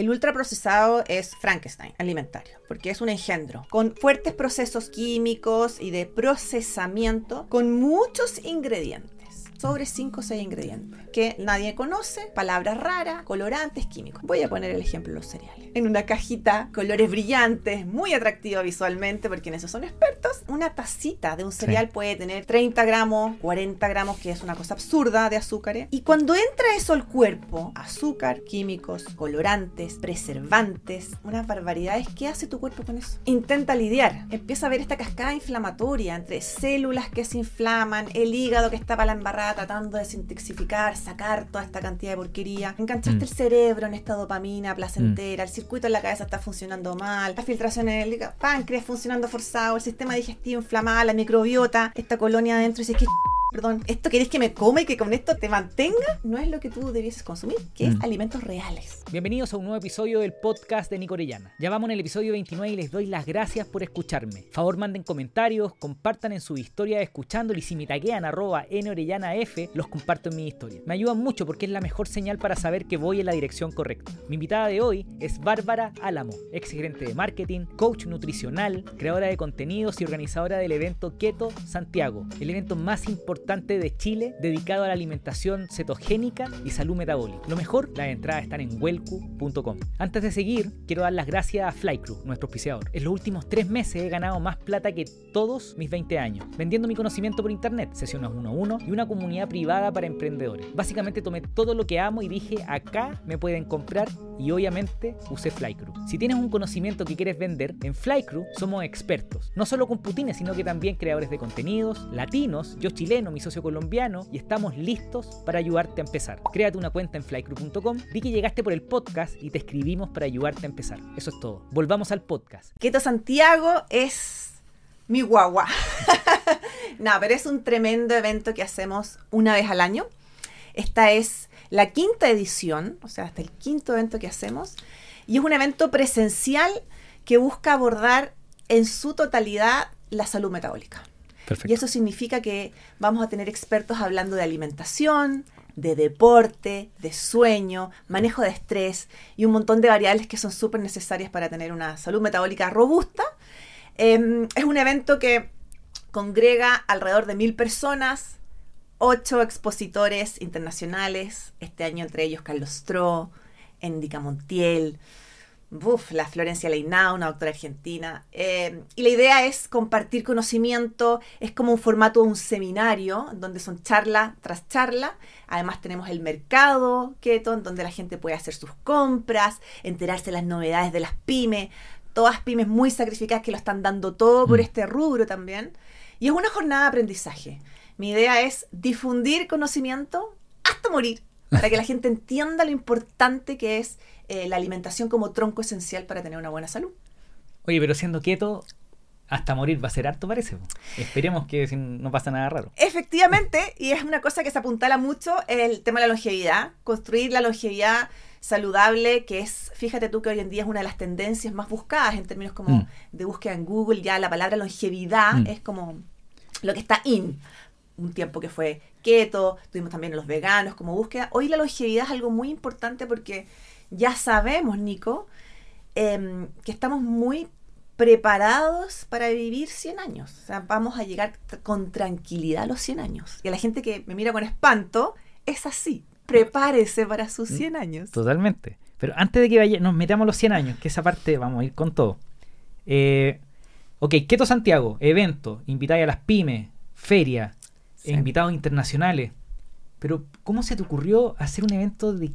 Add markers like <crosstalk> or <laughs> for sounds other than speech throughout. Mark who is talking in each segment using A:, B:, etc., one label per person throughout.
A: el ultraprocesado es Frankenstein alimentario, porque es un engendro con fuertes procesos químicos y de procesamiento con muchos ingredientes sobre 5 o 6 ingredientes que nadie conoce, palabras raras, colorantes, químicos. Voy a poner el ejemplo de los cereales. En una cajita, colores brillantes, muy atractiva visualmente, porque en eso son expertos. Una tacita de un cereal puede tener 30 gramos, 40 gramos, que es una cosa absurda de azúcares. Y cuando entra eso al cuerpo, azúcar, químicos, colorantes, preservantes, unas barbaridades, ¿qué hace tu cuerpo con eso? Intenta lidiar. Empieza a ver esta cascada inflamatoria entre células que se inflaman, el hígado que está para la embarrada tratando de sintexificar, sacar toda esta cantidad de porquería. Enganchaste mm. el cerebro en esta dopamina placentera, mm. el circuito en la cabeza está funcionando mal, la filtración en el páncreas funcionando forzado, el sistema digestivo inflamado, la microbiota, esta colonia adentro y si es que perdón, ¿esto querés que me coma y que con esto te mantenga? No es lo que tú debieses consumir, que es mm. alimentos reales.
B: Bienvenidos a un nuevo episodio del podcast de Nico Orellana. Ya vamos en el episodio 29 y les doy las gracias por escucharme. Favor manden comentarios, compartan en su historia escuchándolo y si me taguean arroba norellanaf, los comparto en mi historia. Me ayudan mucho porque es la mejor señal para saber que voy en la dirección correcta. Mi invitada de hoy es Bárbara Álamo, ex gerente de marketing, coach nutricional, creadora de contenidos y organizadora del evento Keto Santiago, el evento más importante de Chile dedicado a la alimentación cetogénica y salud metabólica. Lo mejor, las entradas están en welcu.com. Antes de seguir, quiero dar las gracias a Flycrew, nuestro auspiciador. En los últimos tres meses he ganado más plata que todos mis 20 años, vendiendo mi conocimiento por internet, sesiones 1 a 1 y una comunidad privada para emprendedores. Básicamente tomé todo lo que amo y dije, acá me pueden comprar y obviamente usé Flycrew. Si tienes un conocimiento que quieres vender, en Flycrew somos expertos, no solo con putines, sino que también creadores de contenidos, latinos, yo chileno, mi socio colombiano, y estamos listos para ayudarte a empezar. Créate una cuenta en flycrew.com, di que llegaste por el podcast y te escribimos para ayudarte a empezar. Eso es todo. Volvamos al podcast.
A: Keto Santiago es mi guagua. <laughs> no, pero es un tremendo evento que hacemos una vez al año. Esta es la quinta edición, o sea, hasta el quinto evento que hacemos, y es un evento presencial que busca abordar en su totalidad la salud metabólica. Y eso significa que vamos a tener expertos hablando de alimentación, de deporte, de sueño, manejo de estrés y un montón de variables que son súper necesarias para tener una salud metabólica robusta. Em, es un evento que congrega alrededor de mil personas, ocho expositores internacionales, este año entre ellos Carlos Stroh, Endica Montiel, la Florencia Leinau, una doctora argentina. Eh, y la idea es compartir conocimiento, es como un formato de un seminario, donde son charla tras charla. Además tenemos el mercado keto, donde la gente puede hacer sus compras, enterarse de las novedades de las pymes, todas pymes muy sacrificadas que lo están dando todo por mm. este rubro también. Y es una jornada de aprendizaje. Mi idea es difundir conocimiento hasta morir, para que la gente entienda lo importante que es eh, la alimentación como tronco esencial para tener una buena salud.
B: Oye, pero siendo quieto, hasta morir va a ser harto, parece. Esperemos que no pasa nada raro.
A: Efectivamente, y es una cosa que se apuntala mucho el tema de la longevidad, construir la longevidad saludable, que es, fíjate tú que hoy en día es una de las tendencias más buscadas en términos como mm. de búsqueda en Google, ya la palabra longevidad mm. es como lo que está in un tiempo que fue keto, tuvimos también los veganos como búsqueda. Hoy la longevidad es algo muy importante porque ya sabemos, Nico, em, que estamos muy preparados para vivir 100 años. O sea, vamos a llegar con tranquilidad a los 100 años. Y a la gente que me mira con espanto, es así. Prepárese para sus 100 mm, años.
B: Totalmente. Pero antes de que vaya, nos metamos los 100 años, que esa parte vamos a ir con todo. Eh, ok, Keto Santiago, evento, invitáis a las pymes, feria, invitados internacionales. Pero, ¿cómo se te ocurrió hacer un evento de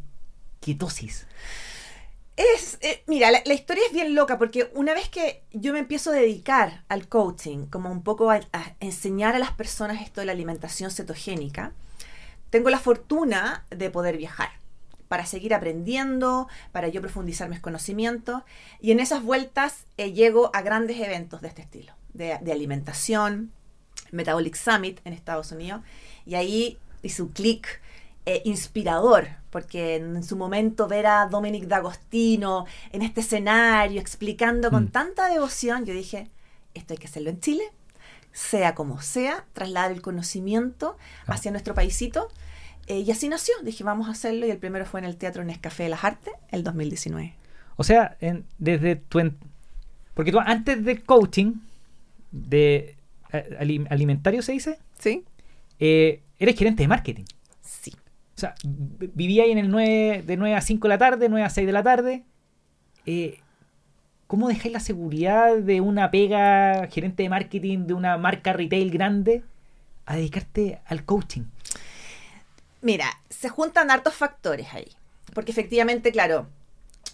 A: Es, eh, mira, la, historia es bien loca porque una vez que yo me empiezo a dedicar al coaching, como un poco a, enseñar a las personas esto de la alimentación cetogénica, tengo la fortuna de poder viajar para seguir aprendiendo, para yo profundizar mis conocimientos y en esas vueltas eh, llego a grandes eventos de este estilo, de, de alimentación, Metabolic Summit en Estados Unidos, y ahí hice un clic eh, inspirador, porque en su momento ver a Dominic D'Agostino en este escenario explicando con mm. tanta devoción, yo dije, esto hay que hacerlo en Chile, sea como sea, trasladar el conocimiento ah. hacia nuestro paisito. Eh, y así nació, dije, vamos a hacerlo, y el primero fue en el Teatro Nescafé de las Artes, el 2019.
B: O sea, en- desde tu... en- porque tú antes del coaching, de eh, ali- alimentario se dice,
A: ¿Sí?
B: eh, eres gerente de marketing.
A: Sí.
B: O sea, vi- vivía ahí en el 9, de 9 a 5 de la tarde, 9 a 6 de la tarde. Eh, ¿Cómo dejáis la seguridad de una pega gerente de marketing de una marca retail grande a dedicarte al coaching?
A: Mira, se juntan hartos factores ahí. Porque efectivamente, claro,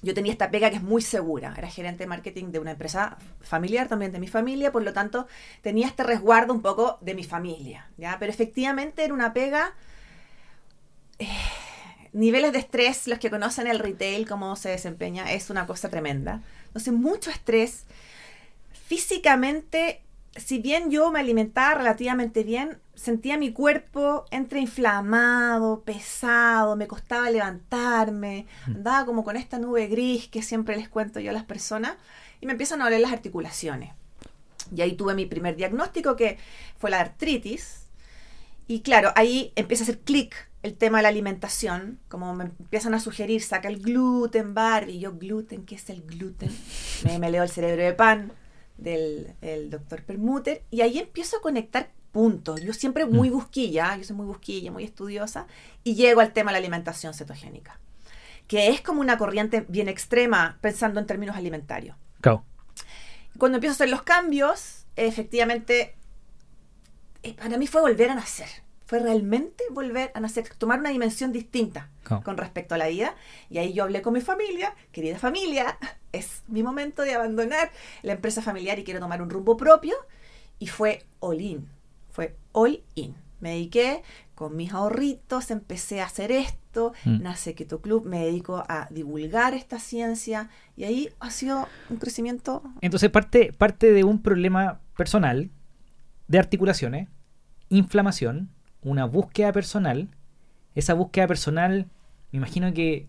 A: yo tenía esta pega que es muy segura. Era gerente de marketing de una empresa familiar, también de mi familia, por lo tanto, tenía este resguardo un poco de mi familia. ¿ya? Pero efectivamente era una pega. Eh, niveles de estrés, los que conocen el retail, cómo se desempeña, es una cosa tremenda. Entonces, mucho estrés. Físicamente, si bien yo me alimentaba relativamente bien, sentía mi cuerpo entre inflamado, pesado, me costaba levantarme,
B: Mm.
A: andaba como con esta nube gris que siempre les cuento yo a las personas y me empiezan a doler las articulaciones. Y ahí tuve mi primer diagnóstico que fue la artritis. Y claro, ahí empieza a hacer clic el tema de la alimentación, como me empiezan a sugerir, saca el gluten, Barbie, y yo gluten, ¿qué es el gluten? <laughs> Me, me leo el cerebro de pan del el doctor Permuter y ahí empiezo a conectar puntos. Yo siempre muy
B: Mm.
A: busquilla, yo soy muy busquilla, muy estudiosa, y llego al tema de la alimentación cetogénica, que es como una corriente bien extrema pensando en términos alimentarios. Cuando empiezo a hacer los cambios, efectivamente, eh, para mí fue volver a nacer. Fue realmente volver a nacer, tomar una dimensión distinta con respecto a la vida. Y ahí yo hablé con mi familia, querida familia, <laughs> es mi momento de abandonar la empresa familiar y quiero tomar un rumbo propio. Y fue all in, fue all in. Me dediqué con mis ahorritos, empecé a hacer esto,
B: Mm.
A: nace Keto Club, me dedico a divulgar esta ciencia y ahí ha sido un crecimiento
B: Entonces parte, parte de un problema personal de articulaciones, inflamación, una búsqueda personal. Esa búsqueda personal, me imagino que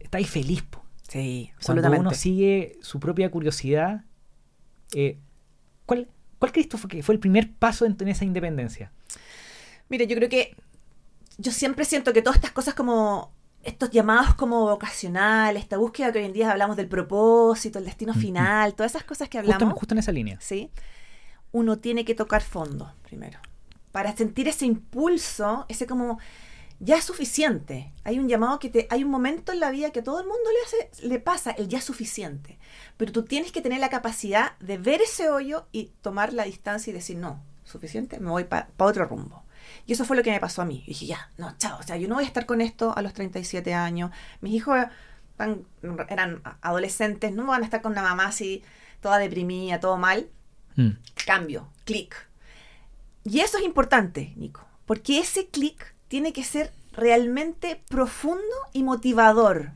B: estáis feliz. po.
A: Sí,
B: Cuando
A: absolutamente.
B: uno sigue su propia curiosidad, eh, ¿cuál, ¿cuál crees tú que fue el primer paso en, en esa independencia?
A: Mire, yo creo que yo siempre siento que todas estas cosas como estos llamados como vocacionales, esta búsqueda que hoy en día hablamos del propósito, el destino final, todas esas cosas que
B: Justo,
A: hablamos,
B: en- justo en esa línea.
A: ¿sí? Uno tiene que tocar fondo primero. Para sentir ese impulso, ese como ya es suficiente. Hay un llamado que te hay un momento en la vida que a todo el mundo le hace le pasa el ya es suficiente, pero tú tienes que tener la capacidad de ver ese hoyo y tomar la distancia y decir, "No, suficiente, me voy para otro rumbo." Y eso fue lo que me pasó a mí. Y dije, ya, no, chao. O sea, yo no voy a estar con esto a los 37 años. Mis hijos tan- eran adolescentes, no van a estar con una mamá así, toda deprimida, todo mal.
B: Mm.
A: Cambio, clic. Y eso es importante, Nico, porque ese clic tiene que ser realmente profundo y motivador.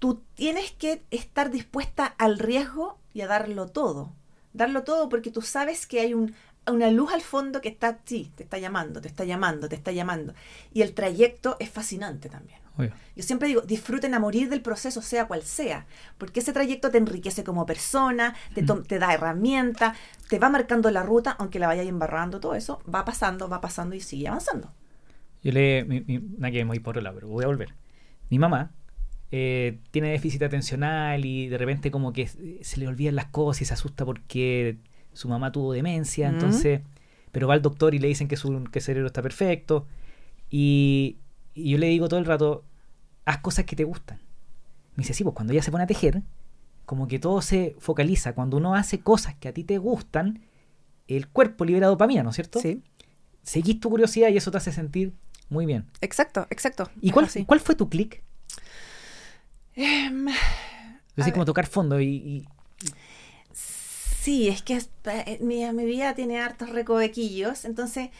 A: Tú tienes que estar dispuesta al riesgo y a darlo todo. Darlo todo porque tú sabes que hay un, una luz al fondo que está, sí, te está llamando, te está llamando, te está llamando. Y el trayecto es fascinante también.
B: Obvio.
A: Yo siempre digo, disfruten a morir del proceso, sea cual sea, porque ese trayecto te enriquece como persona, te, te da herramientas, te va marcando la ruta, aunque la vayas embarrando, todo eso va pasando, va pasando y sigue avanzando.
B: Yo le. Mi, mi- nada que me voy por otro lado, pero voy a volver. Mi mamá eh, tiene déficit atencional y de repente, como que se se le olvidan las cosas y se asusta porque su mamá tuvo demencia.
A: Mm.
B: Entonces. Pero va al doctor y le dicen que su que cerebro está perfecto. Y, y yo le digo todo el rato: haz cosas que te gustan. Me dice: Sí, pues cuando ella se pone a tejer, como que todo se focaliza. Cuando uno hace cosas que a ti te gustan, el cuerpo libera dopamina, ¿no es cierto? Seguís tu curiosidad y eso te hace sentir muy bien.
A: exacto, exacto.
B: ¿Y cuál, cuál fue tu clic?
A: Em,
B: Es
A: A
B: decir,
A: ver.
B: como tocar fondo y, y-
A: Sí, es que es- eh, mi, mi vida tiene hartos recovequillos, entonces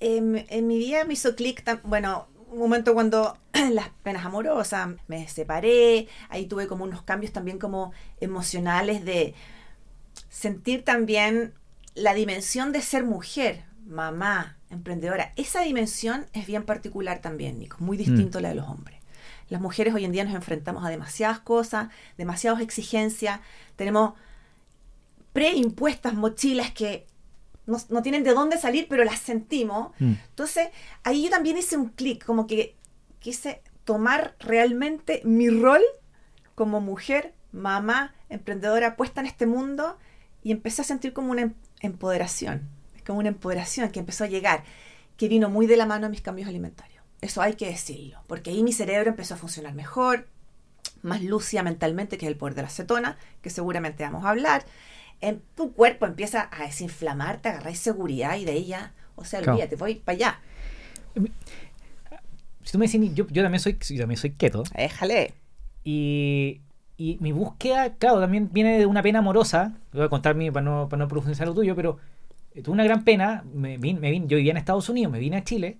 A: em, en mi vida me hizo clic, bueno, un momento cuando <clears throat> las penas amorosas, me separé, ahí tuve como unos cambios también como emocionales de sentir también la dimensión de ser mujer, mamá, emprendedora. Esa dimensión es bien particular también, Nico, muy distinto a la de los hombres. Las mujeres hoy en día nos enfrentamos a demasiadas cosas, demasiadas exigencias, tenemos preimpuestas mochilas que no, no tienen de dónde salir, pero las sentimos.
B: Mm.
A: Entonces, ahí yo también hice un clic, como que quise tomar realmente mi rol como mujer mamá, emprendedora, puesta en este mundo y empecé a sentir como una em-, empoderación, como una empoderación que empezó a llegar, que vino muy de la mano a mis cambios alimentarios. Eso hay que decirlo, porque ahí mi cerebro empezó a funcionar mejor, más lúcida mentalmente, que es el poder de la acetona, que seguramente vamos a hablar. En tu cuerpo empieza a desinflamarte, agarráis seguridad y de ella, o sea, olvídate, voy para allá.
B: Si tú me decís, yo, yo también soy, yo también soy keto.
A: Déjale.
B: Y, y mi búsqueda, claro, también viene de una pena amorosa. Voy a contar mi, para no, para no profundizar lo tuyo, pero tuve una gran pena. Me, me vine, yo vivía en Estados Unidos, me vine a Chile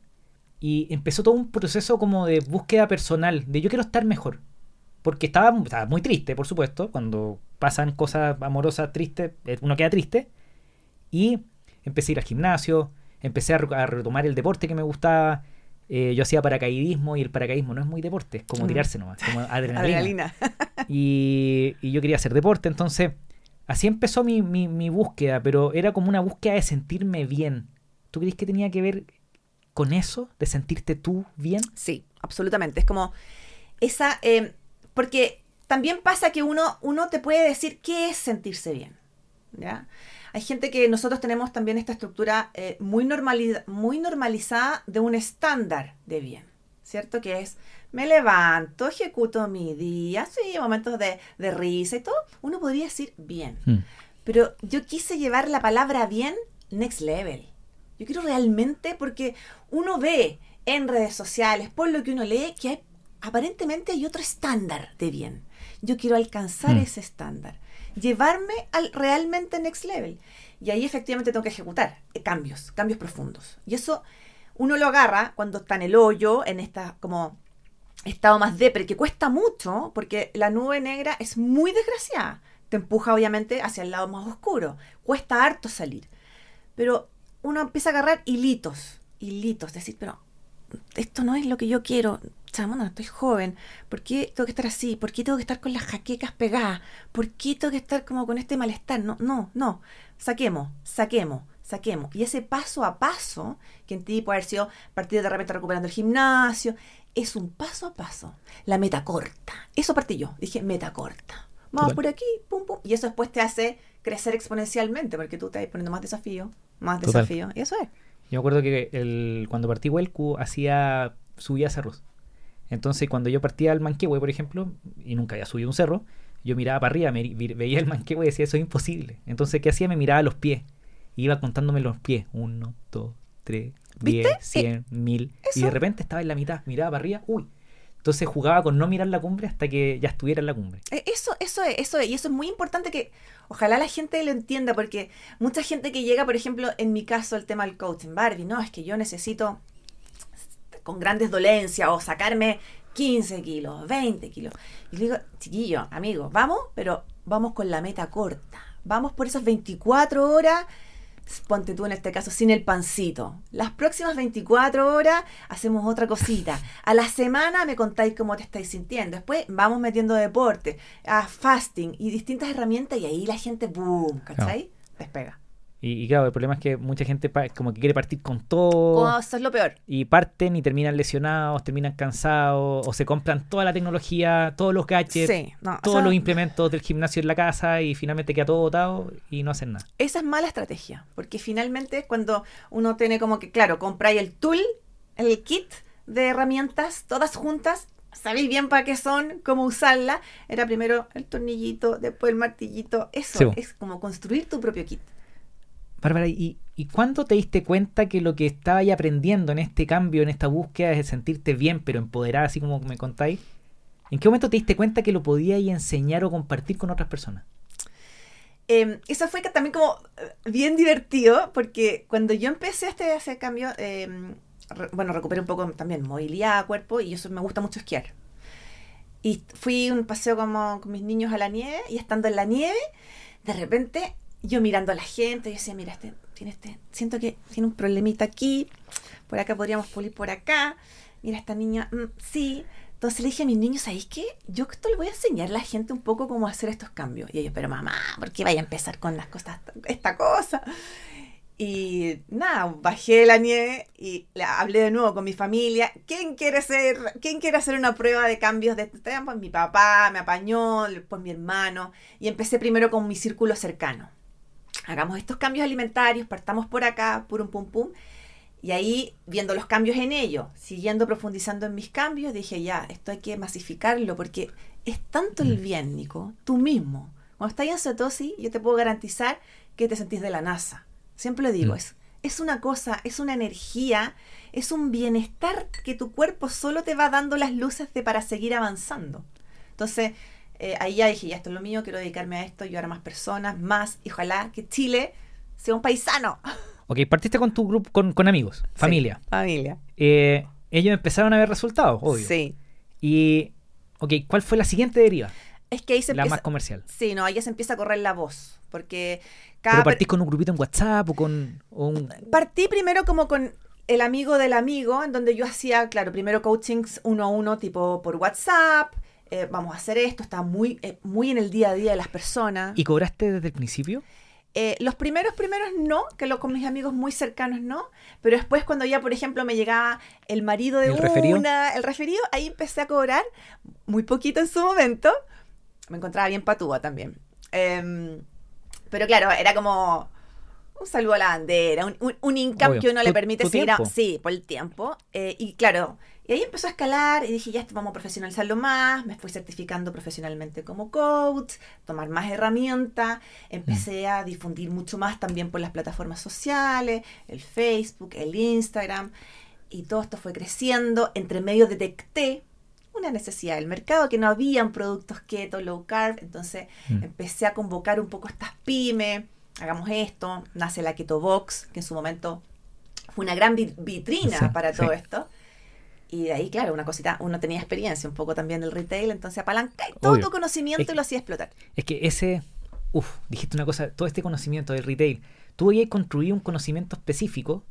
B: y empezó todo un proceso como de búsqueda personal, de yo quiero estar mejor. Porque estaba, estaba muy triste, por supuesto, cuando pasan cosas amorosas tristes, eh, uno queda triste. Y empecé a ir al gimnasio, empecé a, retomar el deporte que me gustaba. Eh, yo hacía paracaidismo y el paracaidismo no es muy deporte, es como mm. tirarse nomás, como <laughs> adrenalina. <laughs> y, y, yo quería hacer deporte, entonces así empezó mi, mi, mi, búsqueda, pero era como una búsqueda de sentirme bien. ¿Tú crees que tenía que ver con eso, de sentirte tú bien?
A: Sí, absolutamente. Es como esa... Eh, porque también pasa que uno, uno te puede decir qué es sentirse bien. ¿ya? Hay gente que nosotros tenemos también esta estructura eh, muy, muy normalizada de un estándar de bien, ¿cierto? Que es, me levanto, ejecuto mi día, sí, momentos de, risa y todo. Uno podría decir bien. Hmm. Pero yo quise llevar la palabra bien next level. Yo quiero realmente, porque uno ve en redes sociales, por lo que uno lee, que hay aparentemente hay otro estándar de bien. Yo quiero alcanzar mm. ese estándar, llevarme al realmente next level. Y ahí efectivamente tengo que ejecutar eh, cambios, cambios profundos. Y eso uno lo agarra cuando está en el hoyo, en esta como estado más depre, que cuesta mucho, porque la nube negra es muy desgraciada. Te empuja obviamente hacia el lado más oscuro. Cuesta harto salir. Pero uno empieza a agarrar hilitos, hilitos, decir, pero esto no es lo que yo quiero, chamo, estoy joven, ¿por qué tengo que estar así? ¿Por qué tengo que estar con las jaquecas pegadas? ¿Por qué tengo que estar como con este malestar? No, no, no, saquemos, saquemos, saquemos. Y ese paso a paso, que en ti puede haber sido partir de repente recuperando el gimnasio, es un paso a paso. La meta corta. Eso partí yo, dije meta corta. Vamos por aquí, pum, pum. Y eso después te hace crecer exponencialmente, porque tú te vas poniendo más desafío, más desafío. Y eso es.
B: Yo me acuerdo que el, cuando partí Huelcu hacía subía cerros. Entonces cuando yo partía al Manquehue, por ejemplo, y nunca había subido un cerro, yo miraba para arriba, me, veía el Manquehue y decía, eso es imposible. Entonces, ¿qué hacía? Me miraba los pies. Iba contándome los pies. Uno, dos, tres, diez, cien, mil. Y de repente estaba en la mitad, miraba para arriba, uy, entonces jugaba con no mirar la cumbre hasta que ya estuviera en la cumbre.
A: E, eso, eso es, eso es. Y eso es muy importante que ojalá la gente lo entienda, porque mucha gente que llega, por ejemplo, en mi caso, el tema del coaching, Barbie, no, es que yo necesito con grandes dolencias o sacarme 15 kilos, 20 kilos. Y le digo, chiquillo, amigo, vamos, pero vamos con la meta corta. Vamos por esas 24 horas ponte tú en este caso, sin el pancito. Las próximas 24 horas hacemos otra cosita. A la semana me contáis cómo te estáis sintiendo. Después vamos metiendo deporte, a fasting y distintas herramientas y ahí la gente, boom, ¿cachai? Despega.
B: Y, claro, el problema es que mucha gente como que quiere partir con todo.
A: eso es lo peor.
B: Y parten y terminan lesionados, terminan cansados, o se compran toda la tecnología, todos los gadgets, todos los implementos del gimnasio en la casa y finalmente queda todo botado y no hacen nada.
A: Esa es mala estrategia, porque finalmente cuando uno tiene como que, claro, compráis el tool, el kit de herramientas, todas juntas, sabéis bien para qué son, cómo usarla. Era primero el tornillito, después el martillito. Eso es como construir tu propio kit.
B: Bárbara, ¿y, ¿y cuándo te diste cuenta que lo que estabas aprendiendo en este cambio, en esta búsqueda, es sentirte bien, pero empoderada, así como me contáis? ¿En qué momento te diste cuenta que lo podías enseñar o compartir con otras personas?
A: Eh, eso fue también como eh, bien divertido, porque cuando yo empecé a este, hacer cambio, em, bueno, recuperé un poco también movilidad, cuerpo, y eso me gusta mucho esquiar. Y fui un paseo como con mis niños a la nieve, y estando en la nieve, de repente yo mirando a la gente, yo decía, mira, este, tiene este, siento que tiene un problemita aquí, por acá podríamos pulir por acá, mira, esta niña, mm, sí. Entonces le dije a mis niños, ¿sabéis qué? Yo esto le voy a enseñar a la gente un poco cómo hacer estos cambios. Y ellos, pero mamá, ¿por qué vaya a empezar con las cosas, esta cosa? Y nada, bajé la nieve y hablé de nuevo con mi familia. ¿Quién quiere ser, quién quiere hacer una prueba de cambios de este tiempo? Mi papá me apañó, después mi hermano. Y empecé primero con mi círculo cercano. Hagamos estos cambios alimentarios, partamos por acá, un pum pum. Y ahí, viendo los cambios en ello, siguiendo profundizando en mis cambios, dije, ya, esto hay que masificarlo porque es tanto el mm. bien, Nico, tú mismo. Cuando estás en cetosis, yo te puedo garantizar que te sentís de la NASA Siempre lo digo, mm. es, es una cosa, es una energía, es un bienestar que tu cuerpo solo te va dando las luces de para seguir avanzando. Entonces, eh, ahí ya dije, ya esto es lo mío, quiero dedicarme a esto, ayudar a más personas, más, y ojalá que Chile sea un paisano. <laughs>
B: Ok, partiste con tu grupo, con, amigos, familia.
A: familia.
B: Eh, ellos empezaron a ver resultados, obvio.
A: Sí.
B: Y, ok, ¿cuál fue la siguiente deriva?
A: Es que ahí se
B: La más comercial.
A: Sí, no, ahí ya se empieza a correr la voz, porque
B: ¿Pero partís con un grupito en WhatsApp o con un...
A: Partí primero como con el amigo del amigo, en donde yo hacía, claro, primero coachings uno a uno, tipo por WhatsApp, eh, vamos a hacer esto, está muy, eh, muy en el día a día de las personas.
B: ¿Y cobraste desde el principio?
A: Eh, los primeros, primeros no, que lo con mis amigos muy cercanos no, pero después cuando ya, por ejemplo, me llegaba el marido de ¿El una, referido? el referido, ahí empecé a cobrar muy poquito en su momento. Me encontraba bien patúa también. Em, pero claro, era como un saludo a la bandera, un, un, income que uno le permite seguir. sí, por el tiempo. Eh, y claro, y ahí empezó a escalar y dije, ya esto vamos a profesionalizarlo más. Me fui certificando profesionalmente como coach, tomar más herramientas. Empecé a difundir mucho más también por las plataformas sociales, el Facebook, el Instagram. Y todo esto fue creciendo. Entre medio detecté una necesidad del mercado, que no habían productos keto, low carb, entonces mm. empecé a convocar un poco estas pymes, hagamos esto, nace la Keto Box, que en su momento fue una gran vitrina para todo esto. Y de ahí, claro, una cosita, uno tenía experiencia un poco también del retail, entonces apalanca todo tu conocimiento y lo hacía explotar.
B: Es que ese, uff, dijiste una cosa, todo este conocimiento del retail, tú habías construido un conocimiento específico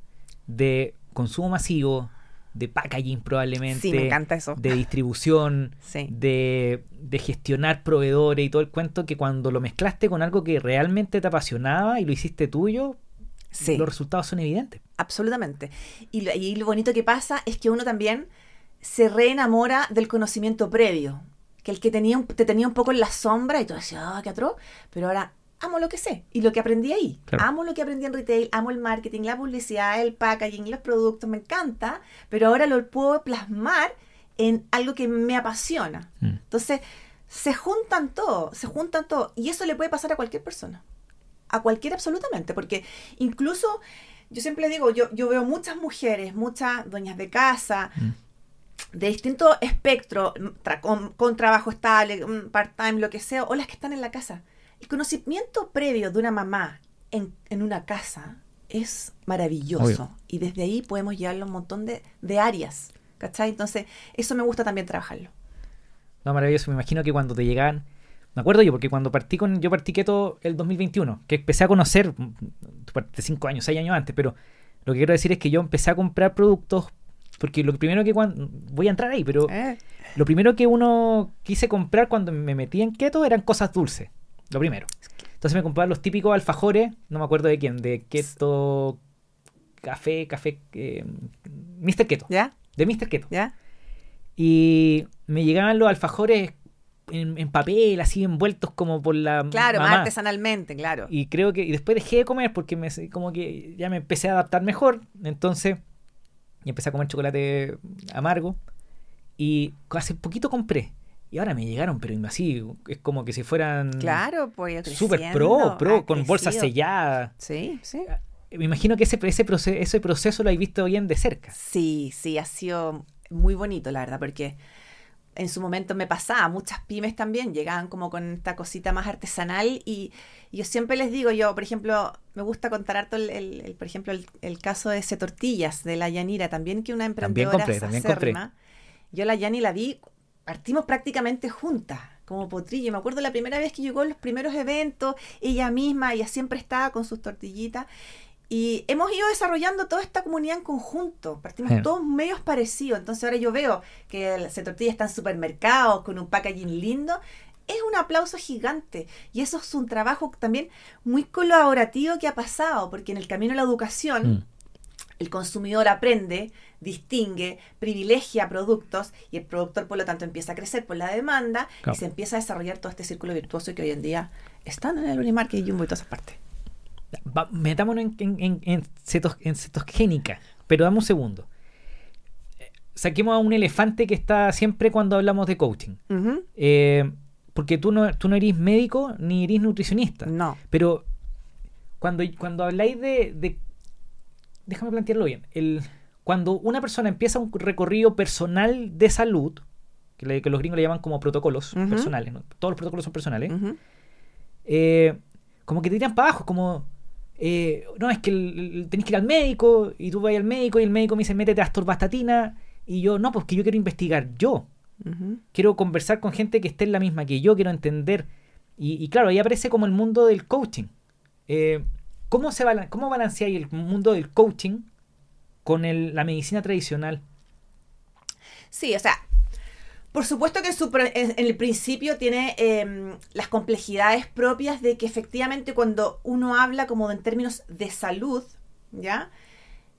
B: de consumo masivo, de packaging probablemente.
A: me encanta eso.
B: De distribución, <laughs> de, gestionar proveedores y todo el cuento que cuando lo mezclaste con algo que realmente te apasionaba y lo hiciste tuyo, los resultados son evidentes.
A: Absolutamente. Y lo, y lo bonito que pasa es que uno también se reenamora del conocimiento previo. Que el que tenía, te tenía un poco en la sombra y tú decías, ah, qué atroz, pero ahora amo lo que sé y lo que aprendí ahí. Amo lo que aprendí en retail, amo el marketing, la publicidad, el packaging, los productos, me encanta, pero ahora lo puedo plasmar en algo que me apasiona. Mm. Entonces, se juntan todo, se juntan todo. Y eso le puede pasar a cualquier persona. A cualquiera absolutamente, porque incluso, yo siempre digo, yo, yo veo muchas mujeres, muchas dueñas de casa, mm. de distinto espectro, con, con trabajo estable, part-time, lo que sea, o las que están en la casa el conocimiento previo de una mamá en, una casa es maravilloso y desde ahí podemos llevarlo a un montón de, áreas, ¿cachai? Entonces, eso me gusta también trabajarlo.
B: No, maravilloso. Me imagino que cuando te llegaban, me acuerdo yo, porque cuando partí con, yo partí keto el 2021, que empecé a conocer, de cinco años, seis años antes, pero lo que quiero decir es que yo empecé a comprar productos, porque lo primero que cuando, voy a entrar ahí, pero eh. lo primero que uno quise comprar cuando me metí en keto eran cosas dulces. Lo primero. Entonces me compraba los típicos alfajores, no me acuerdo de quién, de Keto Café, Café, eh, Mr. Keto.
A: ¿Ya?
B: De Mr. Keto.
A: ¿Ya?
B: Y me llegaban los alfajores en, papel, así envueltos como por la.
A: Claro, más artesanalmente, claro.
B: Y creo que. Y después dejé de comer porque me, como que ya me empecé a adaptar mejor. Entonces. Y empecé a comer chocolate amargo. Y hace poquito compré. Y ahora me llegaron, pero así, es como que si fueran.
A: Claro, pues.
B: Súper pro, pro, con bolsa sellada.
A: Sí, sí.
B: Ah, me imagino que ese, ese, proceso, ese proceso lo habéis visto bien de cerca.
A: Sí, sí, ha sido muy bonito, la verdad, porque en su momento me pasaba, muchas pymes también llegaban como con esta cosita más artesanal y, yo siempre les digo, yo, por ejemplo, me gusta contar harto, el, por ejemplo, el, caso de ese Tortillas, de la Yanira, también que una emprendedora
B: también compré, también compré.
A: Yo la Yani la vi partimos prácticamente juntas, como potrillo. Me acuerdo la primera vez que llegó a los primeros eventos, ella misma, ella siempre estaba con sus tortillitas. Y hemos ido desarrollando toda esta comunidad en conjunto. Partimos todos medios parecidos. Entonces ahora yo veo que el tortilla está en supermercados con un packaging lindo. es un aplauso gigante. Y eso es un trabajo también muy colaborativo que ha pasado, porque en el camino de la educación,
B: Mm.
A: el consumidor aprende, distingue, privilegia productos y el productor, por lo tanto, empieza a crecer por la demanda
B: Claro.
A: y se empieza a desarrollar todo este círculo virtuoso que hoy en día están en el Unimarket y Jumbo y todas esas partes.
B: Va- metámonos en, en, en, en cetos- en cetogénica, pero dame un segundo. Eh, Saquemos a un elefante que está siempre cuando hablamos de coaching. Eh, porque tú no, tú no eres médico ni eres nutricionista.
A: No.
B: Pero cuando, cuando habláis de, de- Déjame plantearlo bien. El, cuando una persona empieza un recorrido personal de salud, que, le- que los gringos le llaman como protocolos personales, ¿no? todos los protocolos son personales, eh, como que te tiran para abajo, como... eh, no, es que tenés que ir al médico y tú vas al médico y el médico me dice, métete astorbastatina y yo, no, pues que yo quiero investigar yo quiero conversar con gente que esté en la misma que yo, quiero entender. Y, y claro, ahí aparece como el mundo del coaching. Eh, ¿cómo, se ¿Cómo balanceáis el mundo del coaching con el- la medicina tradicional?
A: Sí, o sea, por supuesto que en, su pr- en- en el principio tiene eh, las complejidades propias de que efectivamente cuando uno habla como en términos de salud, ¿ya?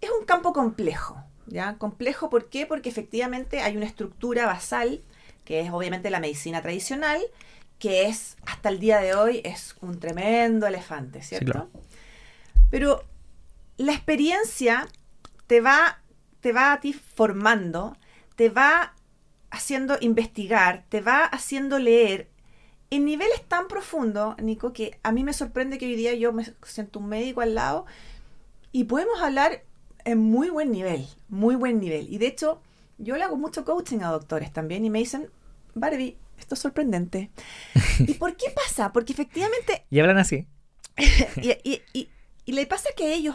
A: Es un campo complejo, ¿ya? Complejo, ¿por qué? Porque efectivamente hay una estructura basal, que es obviamente la medicina tradicional, que es, hasta el día de hoy, es un tremendo elefante, ¿cierto?
B: claro.
A: Pero la experiencia te va, te va a ti formando, te va haciendo investigar, te va haciendo leer en niveles tan profundos, Nico, que a mí me sorprende que hoy día yo me siento un médico al lado y podemos hablar en muy buen nivel, muy buen nivel. Y de hecho, yo le hago mucho coaching a doctores también y me dicen, Barbie, esto es sorprendente. <laughs> ¿Y por qué pasa? Porque efectivamente
B: Y hablan así. <laughs>
A: y, y- y- y le pasa que ellos,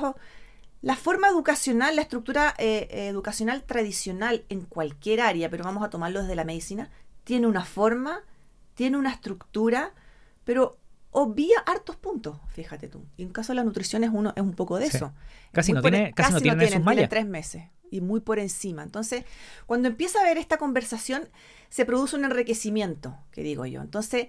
A: la forma educacional, la estructura eh, eh, educacional tradicional en cualquier área, pero vamos a tomarlo desde la medicina, tiene una forma, tiene una estructura, pero obvia hartos puntos, fíjate tú. Y en caso de la nutrición es uno es un poco de
B: Sí.
A: eso.
B: Casi
A: Muy
B: no
A: por
B: tiene-
A: en-
B: casi no tienen sus
A: tienen
B: mallas.
A: tres meses y muy por encima. Entonces, cuando empieza a haber esta conversación, se produce un enriquecimiento, que digo yo. Entonces,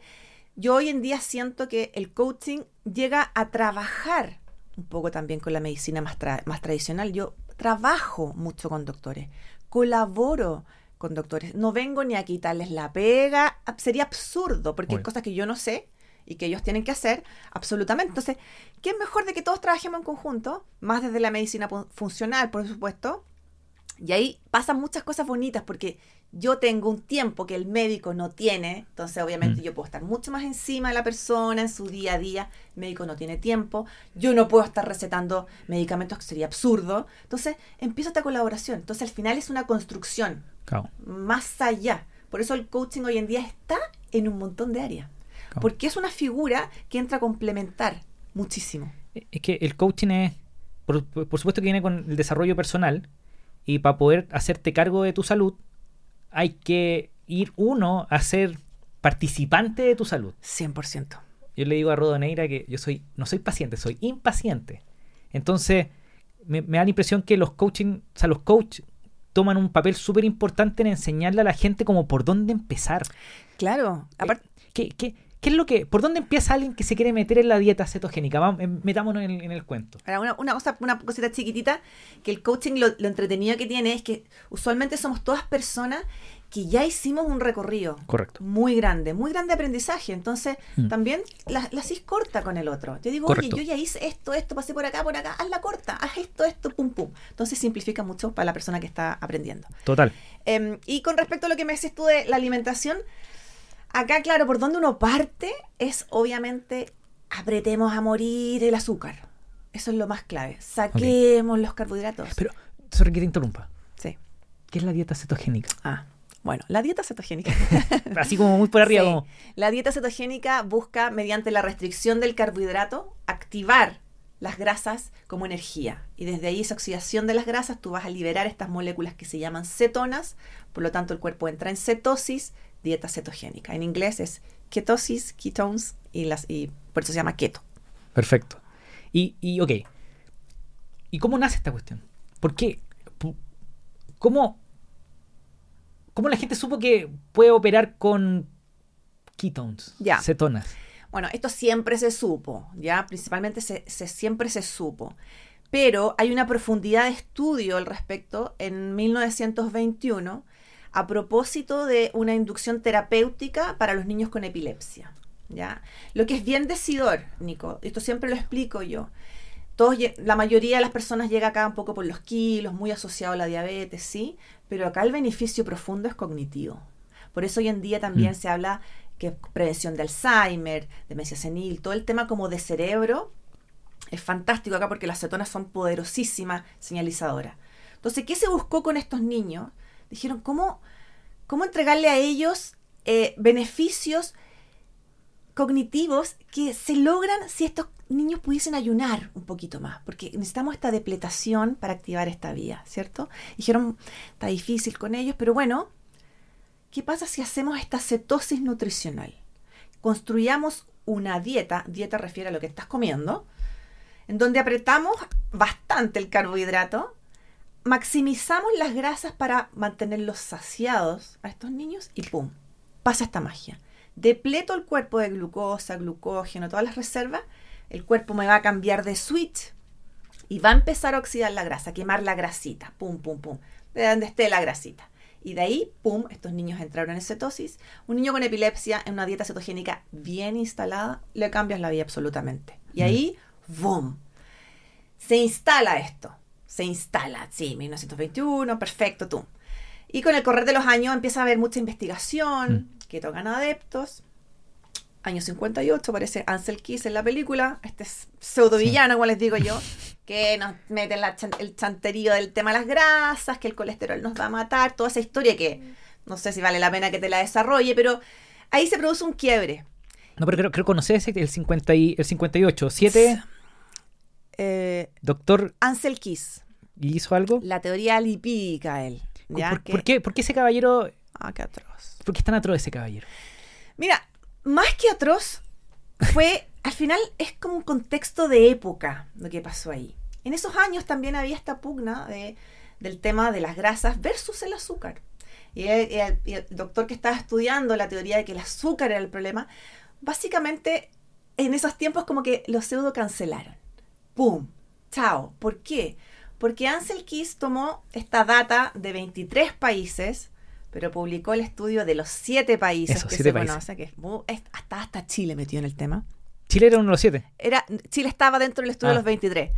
A: yo hoy en día siento que el coaching llega a trabajar un poco también con la medicina más, tra- más tradicional. Yo trabajo mucho con doctores, colaboro con doctores. No vengo ni a quitarles la pega. Sería absurdo, porque hay cosas que yo no sé y que ellos tienen que hacer, absolutamente. Entonces, ¿qué es mejor de que todos trabajemos en conjunto? Más desde la medicina funcional, por supuesto. Y ahí pasan muchas cosas bonitas porque yo tengo un tiempo que el médico no tiene, entonces obviamente
B: Mm.
A: yo puedo estar mucho más encima de la persona en su día a día, el médico no tiene tiempo, yo no puedo estar recetando medicamentos que sería absurdo, entonces empieza esta colaboración, entonces al final es una construcción
B: Claro.
A: más allá, por eso el coaching hoy en día está en un montón de áreas,
B: Claro.
A: porque es una figura que entra a complementar muchísimo.
B: Es que el coaching es, por, por- por supuesto que viene con el desarrollo personal y para poder hacerte cargo de tu salud hay que ir uno a ser participante de tu salud.
A: 100%.
B: Yo le digo a Rodoneira que yo soy no soy paciente, soy impaciente. Entonces, me, me da la impresión que los coaching, o sea, los coach toman un papel súper importante en enseñarle a la gente como por dónde empezar.
A: Claro, aparte...
B: ¿Qué, qué, qué es lo que, por dónde empieza alguien que se quiere meter en la dieta cetogénica? Vamos, em, metámonos en, en el cuento.
A: Ahora, una, una cosa, una cosita chiquitita, que el coaching lo, lo entretenido que tiene es que usualmente somos todas personas que ya hicimos un recorrido
B: Correcto.
A: muy grande, muy grande aprendizaje. Entonces,
B: Mm.
A: también la, la haces corta con el otro. Yo digo,
B: Correcto.
A: oye, yo ya hice esto, esto, pasé por acá, por acá, hazla corta, haz esto, esto, pum, pum. Entonces simplifica mucho para la persona que está aprendiendo.
B: Total.
A: Em, y con respecto a lo que me decís tú de la alimentación, acá, claro, por donde uno parte es obviamente apretemos a morir el azúcar. Eso es lo más clave. Saquemos los carbohidratos.
B: Pero, sorry que te interrumpa.
A: sí.
B: ¿Qué es la dieta cetogénica?
A: Ah, bueno, la dieta cetogénica. <laughs>
B: Así como muy por arriba.
A: Sí.
B: como-
A: La dieta cetogénica busca, mediante la restricción del carbohidrato, activar las grasas como energía. Y desde ahí esa oxidación de las grasas, tú vas a liberar estas moléculas que se llaman cetonas. Por lo tanto, el cuerpo entra en cetosis, dieta cetogénica. En inglés es ketosis, ketones, y, las, y por eso se llama keto.
B: Perfecto. Y, y, ok. ¿Y cómo nace esta cuestión? ¿Por qué? ¿Cómo, ¿Cómo la gente supo que puede operar con, ketones,
A: Ya.
B: cetonas.
A: Bueno, esto siempre se supo, ¿ya? Principalmente se, se- siempre se supo. Pero hay una profundidad de estudio al respecto en 1921 a propósito de una inducción terapéutica para los niños con epilepsia, ¿ya? Lo que es bien decidor, Nico, esto siempre lo explico yo. Todos, la mayoría de las personas llega acá un poco por los kilos, muy asociado a la diabetes, ¿sí? Pero acá el beneficio profundo es cognitivo. Por eso hoy en día también
B: Mm.
A: se habla que prevención de Alzheimer, demencia senil, todo el tema como de cerebro es fantástico acá porque las cetonas son poderosísimas señalizadoras. Entonces, ¿qué se buscó con estos niños? Dijeron, ¿cómo, cómo entregarle a ellos eh, beneficios cognitivos que se logran si estos niños pudiesen ayunar un poquito más? Porque necesitamos esta depletación para activar esta vía, ¿cierto? Dijeron, está difícil con ellos, pero bueno, ¿qué pasa si hacemos esta cetosis nutricional? Construyamos una dieta, dieta refiere a lo que estás comiendo, en donde apretamos bastante el carbohidrato, maximizamos las grasas para mantenerlos saciados a estos niños y ¡pum! Pasa esta magia. Depleto el cuerpo de glucosa, glucógeno, todas las reservas, el cuerpo me va a cambiar de switch y va a empezar a oxidar la grasa, a quemar la grasita, pum, pum, pum, de donde esté la grasita. Y de ahí, pum, estos niños entraron en cetosis. Un niño con epilepsia en una dieta cetogénica bien instalada, le cambias la vida absolutamente. Y
B: Mm.
A: ahí, boom, se instala esto. Se instala, sí, 1921, perfecto, tú. Y con el correr de los años empieza a haber mucha investigación, que tocan adeptos. Año 58 aparece Ansel Keys en la película, este pseudo villano, como les digo yo, que nos mete la chan- el chanterío del tema de las grasas, que el colesterol nos va a matar, toda esa historia que no sé si vale la pena que te la desarrolle, pero ahí se produce un quiebre.
B: No, pero creo, creo conocer el, 50 y, el 58. ¿Siete?
A: Eh,
B: Doctor
A: Ansel Keys,
B: hizo algo.
A: la teoría lipídica, él. ¿ya?
B: ¿Por, qué, por qué ese caballero?
A: Ah, qué atroz.
B: ¿Por qué es tan atroz ese caballero?
A: Mira, más que atroz, fue, <laughs> al final es como un contexto de época lo que pasó ahí. En esos años también había esta pugna de- del tema de las grasas versus el azúcar. Y el, y el- y el doctor que estaba estudiando la teoría de que el azúcar era el problema, básicamente en esos tiempos como que lo pseudo cancelaron. ¡Pum! ¡Chao! ¿Por qué? Porque Ansel Keys tomó esta data de 23 países, pero publicó el estudio de los 7 países
B: Eso,
A: que
B: siete
A: se
B: países.
A: conoce, que es es- hasta, hasta Chile metido en el tema.
B: Chile era uno de los siete.
A: Era, Chile estaba dentro del estudio
B: Ah.
A: de los 23.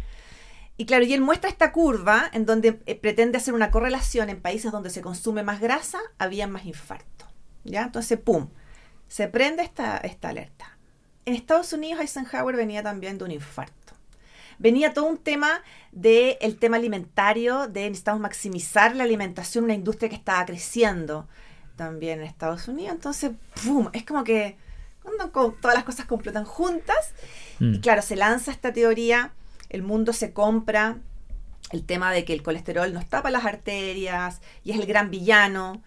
A: Y claro, y él muestra esta curva en donde eh, pretende hacer una correlación en países donde se consume más grasa, había más infarto. ¿Ya? Entonces, ¡pum! Se prende esta, esta alerta. En Estados Unidos, Eisenhower venía también de un infarto. Venía todo un tema del el tema alimentario, de necesitamos maximizar la alimentación, una industria que estaba creciendo también en Estados Unidos. Entonces, ¡pum! Es como que cuando todas las cosas completan juntas.
B: Mm.
A: Y claro, se lanza esta teoría, el mundo se compra el tema de que el colesterol nos tapa las arterias y es el gran villano.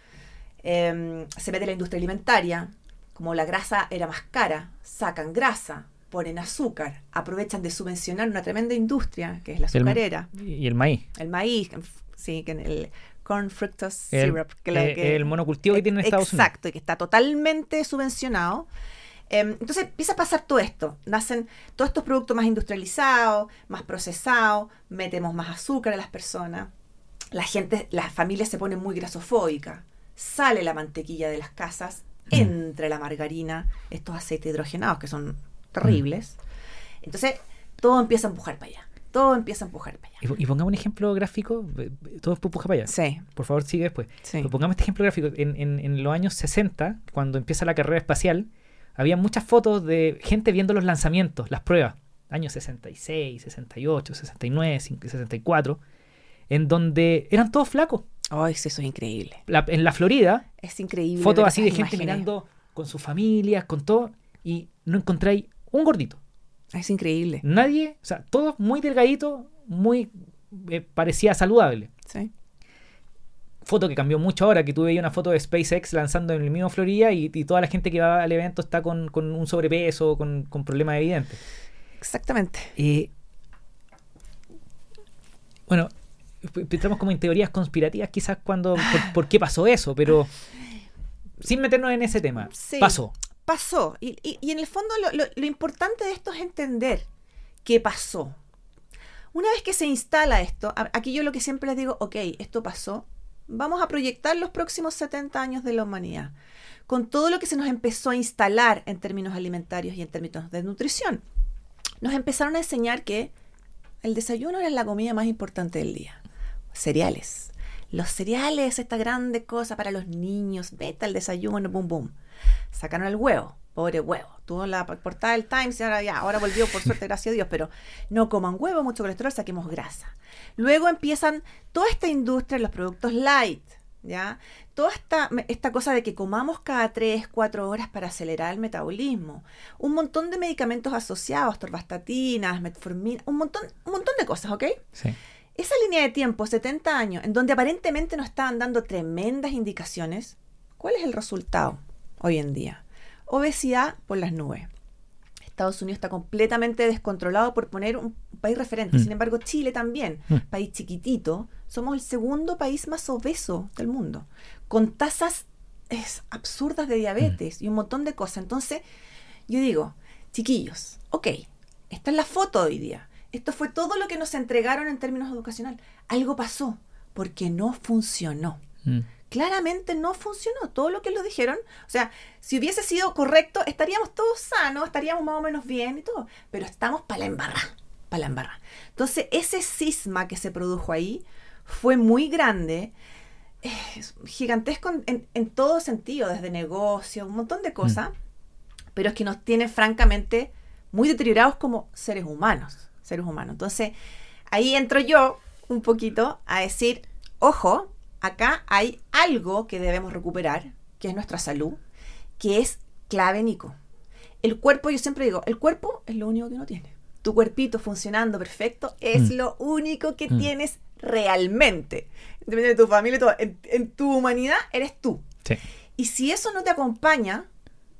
A: Eh, se mete la industria alimentaria, como la grasa era más cara, sacan grasa, ponen azúcar, aprovechan de subvencionar una tremenda industria que es la
B: El-
A: azucarera,
B: Y el maíz.
A: el, maíz, sí, que en el corn fructose
B: El,
A: syrup, que
B: eh,
A: que-
B: el monocultivo que tiene en Estados Unidos.
A: Exacto, y que está totalmente subvencionado. Em, entonces empieza a pasar todo esto. Nacen todos estos productos más industrializados, más procesados, metemos más azúcar a las personas. La gente, las familias se ponen muy grasofóbicas. Sale la mantequilla de las casas,
B: Mm.
A: entra la margarina, estos aceites hidrogenados que son terribles.
B: Mm.
A: Entonces todo empieza a empujar para allá. Todo empieza a empujar para allá.
B: Y, y pongamos un ejemplo gráfico. Todo empuja para allá.
A: Sí,
B: Por favor, sigue después.
A: sí.
B: Pero pongamos este ejemplo gráfico. En, en- en los años 60, cuando empieza la carrera espacial, había muchas fotos de gente viendo los lanzamientos, las pruebas. Años 66, 68, 69, 64. En donde eran todos flacos.
A: Ay, sí, eso es increíble.
B: La- en la Florida,
A: Es increíble.
B: fotos así de gente
A: imágenes.
B: mirando con sus familias, con todo. Y no encontráis un gordito.
A: Es increíble.
B: Nadie, o sea, todos muy delgaditos, muy eh, parecía saludable.
A: Sí.
B: Foto que cambió mucho ahora, que tú veías una foto de SpaceX lanzando en el mismo Florida y, y toda la gente que va al evento está con, con un sobrepeso, con, con problemas evidentes.
A: Exactamente.
B: Eh, bueno, entramos como en teorías conspirativas quizás cuando, por, por qué pasó eso, pero sin meternos en ese tema.
A: Sí.
B: Pasó.
A: Pasó. Y, en el fondo lo, importante de esto es entender qué pasó. Una vez que se instala esto, aquí yo lo que siempre les digo, ok, esto pasó, vamos a proyectar los próximos 70 años de la humanidad, con todo lo que se nos empezó a instalar en términos alimentarios y en términos de nutrición. Nos empezaron a enseñar que el desayuno era la comida más importante del día. Cereales. Los cereales, esta grande cosa para los niños. Vete al desayuno, boom, boom. Sacaron el huevo. Pobre huevo. Tuvo la portada del Times y ahora ya, ahora volvió por suerte, gracias a Dios, pero no coman huevo, mucho colesterol, saquemos grasa. Luego empiezan toda esta industria, los productos light, ¿ya? Toda esta, esta cosa de que comamos cada 3, 4 horas para acelerar el metabolismo. Un montón de medicamentos asociados, torvastatinas, metformina, un montón, un montón de cosas, ¿ok?
B: Sí.
A: Esa línea de tiempo, 70 años, en donde aparentemente nos estaban dando tremendas indicaciones, ¿cuál es el resultado hoy en día? Obesidad por las nubes. Estados Unidos está completamente descontrolado por poner un país referente. Mm. Sin embargo, Chile también, mm. país chiquitito, somos el segundo país más obeso del mundo, con tasas absurdas de diabetes mm. y un montón de cosas. Entonces, yo digo, chiquillos, ok, esta es la foto de hoy día. Esto fue todo lo que nos entregaron en términos educacionales. Algo pasó porque no funcionó. Claramente no funcionó todo lo que lo dijeron. O sea, si hubiese sido correcto, estaríamos todos sanos, estaríamos más o menos bien y todo. Pero estamos para la embarra, para la embarra. Entonces, ese cisma que se produjo ahí fue muy grande, gigantesco en, todo sentido, desde negocio, un montón de cosas, mm. pero es que nos tiene francamente muy deteriorados como seres humanos seres humanos. Entonces, ahí entro yo un poquito a decir, ojo, acá hay algo que debemos recuperar, que es nuestra salud, que es clave, Nico. El cuerpo, yo siempre digo, el cuerpo es lo único que no tiene. Tu cuerpito funcionando perfecto es mm. lo único que mm. tienes realmente. Independientemente de tu familia y todo. En, tu humanidad eres tú. Y si eso no te acompaña,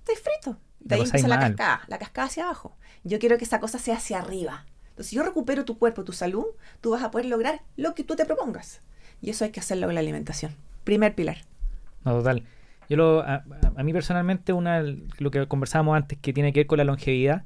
A: te frito. De ahí empieza la cascada, la cascada hacia abajo. Yo quiero que esa cosa sea hacia arriba si yo recupero tu cuerpo, tu salud, tú vas a poder lograr lo que tú te propongas. Y eso hay que hacerlo con la alimentación. Primer pilar.
B: No, total. Yo lo, a, mí personalmente, una, lo que conversábamos antes, que tiene que ver con la longevidad,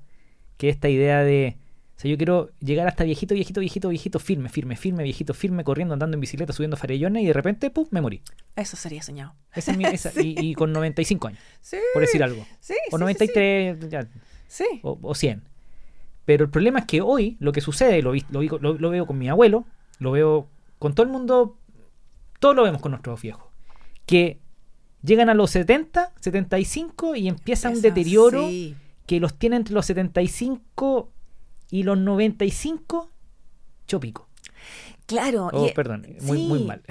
B: que esta idea de, o sea, yo quiero llegar hasta viejito, viejito, viejito, viejito, firme, firme, firme, viejito, firme, corriendo, andando en bicicleta, subiendo farellones y de repente, ¡pum!, me morí.
A: Eso sería soñado.
B: Esa es mi, <laughs> y, con 95 años, sí, por decir algo.
A: Sí,
B: o 93,
A: sí.
B: o, o 100. Pero el problema es que hoy lo que sucede, lo, lo, lo, veo con mi abuelo, lo veo con todo el mundo, todos lo vemos con nuestros viejos, que llegan a los 70, 75 y empieza un deterioro que los tiene entre los 75 y los 95 chopico.
A: Claro.
B: Oh, perdón, muy, muy mal.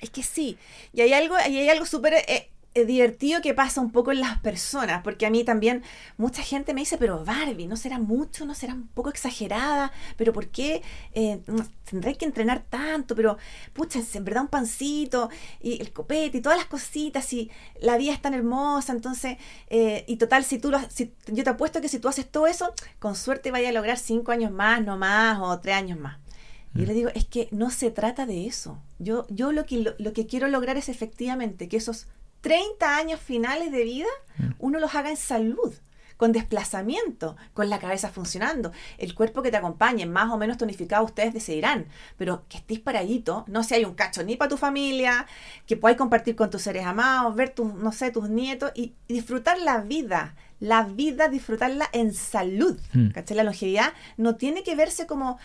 A: Es que sí. Y hay algo, hay algo súper eh, divertido que pasa un poco en las personas, porque a mí también mucha gente me dice, pero Barbie, ¿no será mucho? ¿No será un poco exagerada? ¿Pero por qué eh, tendré que entrenar tanto? Pero, pucha, en verdad un pancito y el copete y todas las cositas y la vida es tan hermosa, entonces, eh, y total, si tú lo, si, yo te apuesto que si tú haces todo eso, con suerte vaya a lograr cinco años más, no más, o tres años más. Y le mm. digo, es que no se trata de eso. Yo, yo lo, que, lo que quiero lograr es efectivamente que esos 30 años finales de vida, mm. uno los haga en salud, con desplazamiento, con la cabeza funcionando, el cuerpo que te acompañe, más o menos tonificado, ustedes decidirán, pero que estés paradito, no si hay un cacho ni para tu familia, que puedas compartir con tus seres amados, ver tus, no sé, tus nietos y, disfrutar la vida, la vida, disfrutarla en salud. Mm. La longevidad no tiene que verse como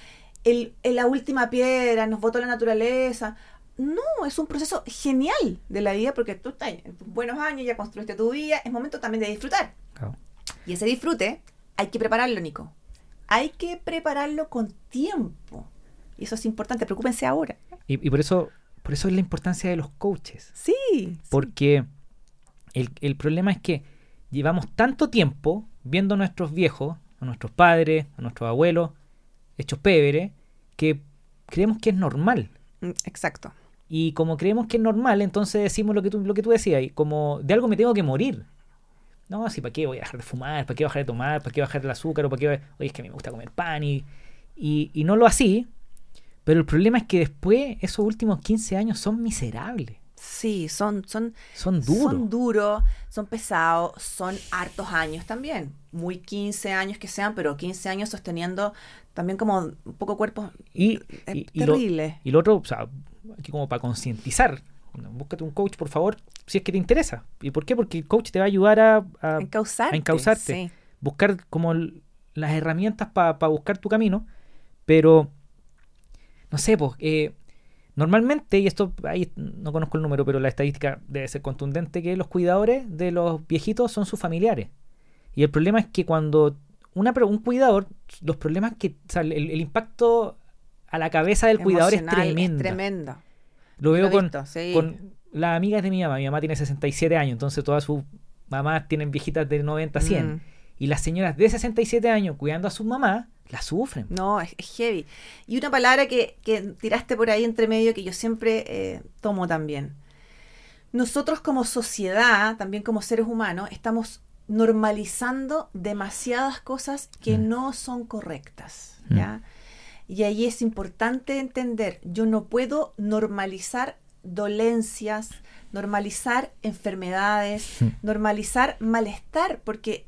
A: el, la última piedra, nos votó la naturaleza. No, es un proceso genial de la vida porque tú estás en tus buenos años, ya construiste tu vida, es momento también de disfrutar. Y ese disfrute hay que prepararlo, Nico. Hay que prepararlo con tiempo. Y eso es importante, preocúpense ahora.
B: Y, por eso por eso es la importancia de los coaches.
A: Sí.
B: Porque El, el, problema es que llevamos tanto tiempo viendo a nuestros viejos, a nuestros padres, a nuestros abuelos, hechos pébere, que creemos que es normal.
A: Mm, exacto.
B: Y como creemos que es normal, entonces decimos lo que tú, lo que tú decías, y como de algo me tengo que morir. No, así, ¿para qué voy a dejar de fumar? ¿Para qué voy a dejar de tomar? ¿Para qué voy a dejar el azúcar? ¿O para qué Oye, es que a mí me gusta comer pan y, y, no lo así. Pero el problema es que después, esos últimos 15 años son miserables.
A: Sí, son, son,
B: Son duros.
A: son duros, son pesados, son hartos años también. Muy 15 años que sean, pero 15 años sosteniendo también como un poco cuerpos
B: Y,
A: es
B: y- y lo,
A: terrible.
B: y lo otro, o sea, aquí como para concientizar, búscate un coach, por favor, si es que te interesa. ¿Y por qué? Porque el coach te va a ayudar a, a
A: encauzarte.
B: a encauzarte.
A: sí.
B: buscar como las herramientas para buscar tu camino, pero no sé, pues eh, normalmente, y esto ahí no conozco el número, pero la estadística debe ser contundente, que los cuidadores de los viejitos son sus familiares. Y el problema es que cuando una, un cuidador, los problemas que, o sea, el, el impacto a la cabeza del cuidador es
A: Emocional,
B: tremendo.
A: tremendo.
B: Lo veo
A: Lo
B: con,
A: visto, sí.
B: con las amigas de mi mamá. Mi mamá tiene 67 años, entonces todas sus mamás tienen viejitas de 90 a 100.
A: Mm.
B: Y las señoras de 67 años cuidando a sus mamás, la sufren.
A: No, es, es heavy. Y una palabra que, que tiraste por ahí entre medio que yo siempre eh, tomo también. Nosotros como sociedad, también como seres humanos, estamos normalizando demasiadas cosas que
B: Mm.
A: no son correctas.
B: Mm.
A: Y ahí es importante entender, yo no puedo normalizar dolencias, normalizar enfermedades, normalizar malestar, porque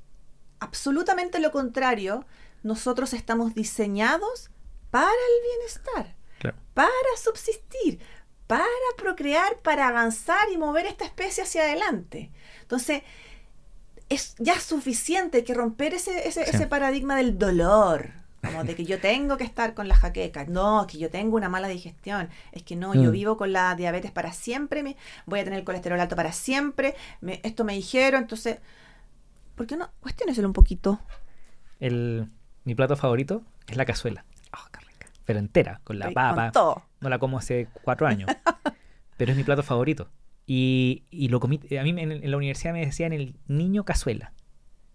A: absolutamente lo contrario, nosotros estamos diseñados para el bienestar,
B: Claro.
A: para subsistir, para procrear, para avanzar y mover esta especie hacia adelante. Entonces, es ya suficiente que romper ese, ese,
B: Sí.
A: ese paradigma del dolor. Como de que yo tengo que estar con la jaqueca. No, que yo tengo una mala digestión. Es que no, yo
B: Mm.
A: vivo con la diabetes para siempre. me- voy a tener el colesterol alto para siempre. me- esto me dijeron. Entonces, ¿por qué no? Cuestióneselo un poquito.
B: El, mi plato favorito es la cazuela,
A: Oh, qué rica.
B: pero entera, con la
A: Con
B: papa.
A: todo.
B: No la como hace cuatro años, <laughs> pero es mi plato favorito. Y, y lo comí, a mí en, en la universidad me decían el niño cazuela.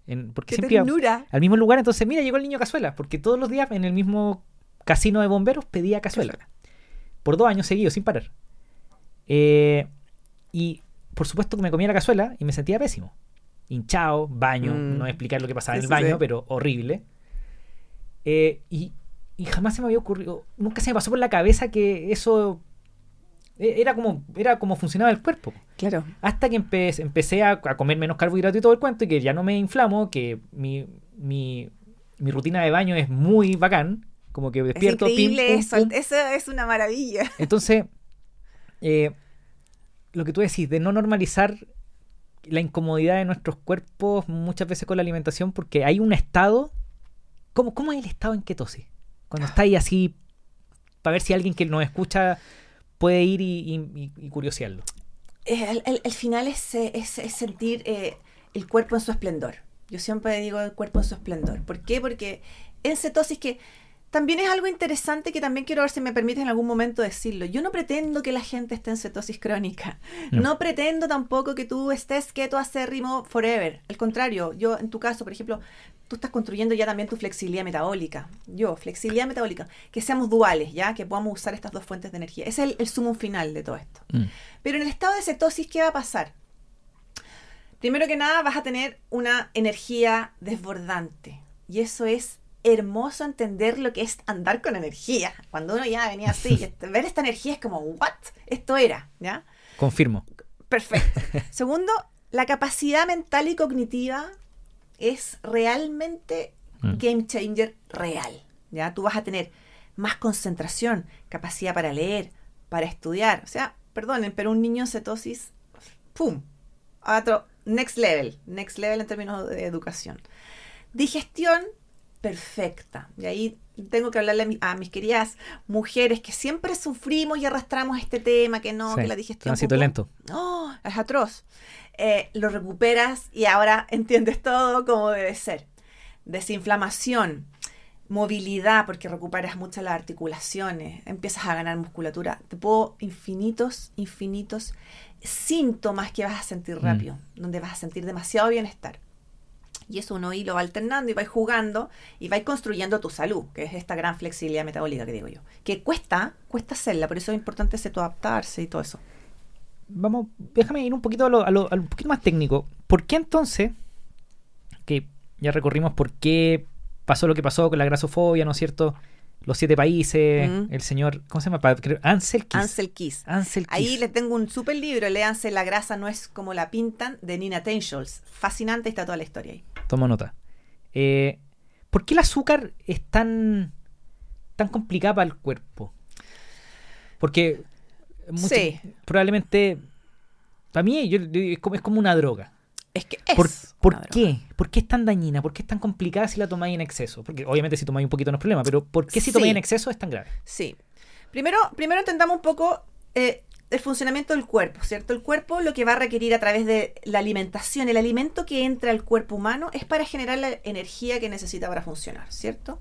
B: En- porque
A: Qué
B: siempre iba al mismo lugar, entonces mira, llegó el niño cazuela, porque todos los días en el mismo casino de bomberos pedía cazuela. Por dos años seguidos, sin parar. Eh, y por supuesto que me comía la cazuela y me sentía pésimo. Hinchado, baño,
A: Mm.
B: no voy a explicar lo que pasaba
A: Sí,
B: en el baño,
A: sí.
B: pero horrible. Eh, y, y jamás se me había ocurrido, nunca se me pasó por la cabeza que eso era como, era como funcionaba el cuerpo.
A: Claro.
B: Hasta que empe- empecé a, a comer menos carbohidratos y todo el cuento, y que ya no me inflamo, que mi, mi, mi rutina de baño es muy bacán. Como que despierto,
A: es
B: pim,
A: increíble
B: pum,
A: eso.
B: pum.
A: Eso es una maravilla. <laughs>
B: Entonces, eh, lo que tú decís, de no normalizar la incomodidad de nuestros cuerpos muchas veces con la alimentación, porque hay un estado. ¿Cómo, cómo es el estado en ketosis? Cuando está ahí así, para ver si alguien que nos escucha puede ir y, y- curiosearlo.
A: El, final es, eh, sentir eh, el cuerpo en su esplendor. Yo siempre digo el cuerpo en su esplendor. ¿Por qué? Porque en cetosis que también es algo interesante que también quiero ver si me permites en algún momento decirlo. Yo no pretendo que la gente esté en cetosis crónica.
B: No.
A: No, pretendo tampoco que tú estés keto acérrimo forever. Al contrario, yo en tu caso, por ejemplo, tú estás construyendo ya también tu flexibilidad metabólica. Yo, flexibilidad metabólica. Que seamos duales, ¿ya? Que podamos usar estas dos fuentes de energía. Ese es el, el sumo final de todo esto.
B: Mm.
A: Pero en el estado de cetosis, ¿qué va a pasar? Primero que nada, vas a tener una energía desbordante. Y eso es hermoso entender lo que es andar con energía. Cuando uno ya venía así, <laughs> este, ver esta energía es como, ¿what? Esto era, ¿ya?
B: Confirmo.
A: Perfecto. <laughs> Segundo, la capacidad mental y cognitiva es realmente
B: Mm.
A: game changer real. ¿ya? Tú vas a tener más concentración, capacidad para leer, para estudiar. O sea, perdonen, pero un niño en cetosis, ¡pum! A otro next level, next level en términos de educación. Digestión perfecta. Y ahí tengo que hablarle a, mi- a mis queridas mujeres que siempre sufrimos y arrastramos este tema, que no,
B: Sí,
A: que la digestión...
B: tránsito lento.
A: ¡Oh! es atroz. Eh, lo recuperas y ahora <laughs> entiendes todo como debe ser. Desinflamación, movilidad, porque recuperas muchas las articulaciones, empiezas a ganar musculatura. Te puedo infinitos, infinitos síntomas que vas a sentir
B: Mm.
A: rápido, donde vas a sentir demasiado bienestar. Y eso uno ahí lo va alternando y va jugando y va construyendo tu salud, que es esta gran flexibilidad metabólica que digo yo. Que cuesta, cuesta hacerla, por eso es importante ese adaptarse y todo eso.
B: Vamos, déjame ir un poquito a lo, a lo- a lo un poquito más técnico. ¿Por qué entonces, que ya recorrimos por qué pasó lo que pasó con la grasofobia, ¿no es cierto? los siete países,
A: Mm.
B: el señor, ¿cómo se llama? Ansel Keys.
A: Ansel Keys.
B: Ansel Keys.
A: Ahí les tengo un super libro, léanse La grasa no es como la pintan, de Nina Tenschels. Fascinante, está toda la historia ahí.
B: Tomo nota. Eh, ¿Por qué el azúcar es tan, tan complicada para el cuerpo? Porque mucho-
A: Sí.
B: probablemente, para mí yo- es, como, es como una droga.
A: Es que es
B: ¿Por, por
A: una droga.
B: qué? ¿Por qué es tan dañina? ¿Por qué es tan complicada si la tomáis en exceso? Porque obviamente si tomáis un poquito no es problema, pero ¿por qué si
A: Sí.
B: tomáis en exceso es tan grave?
A: Sí. Primero, primero entendamos un poco eh, el funcionamiento del cuerpo, ¿cierto? El cuerpo lo que va a requerir a través de la alimentación, el alimento que entra al cuerpo humano es para generar la energía que necesita para funcionar, ¿cierto?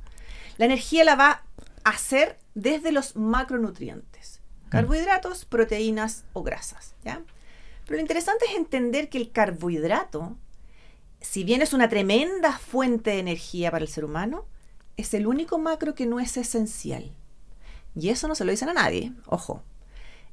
A: La energía la va a hacer desde los macronutrientes, carbohidratos, proteínas o grasas, ¿ya? Pero lo interesante es entender que el carbohidrato, si bien es una tremenda fuente de energía para el ser humano, es el único macro que no es esencial. Y eso no se lo dicen a nadie, ojo.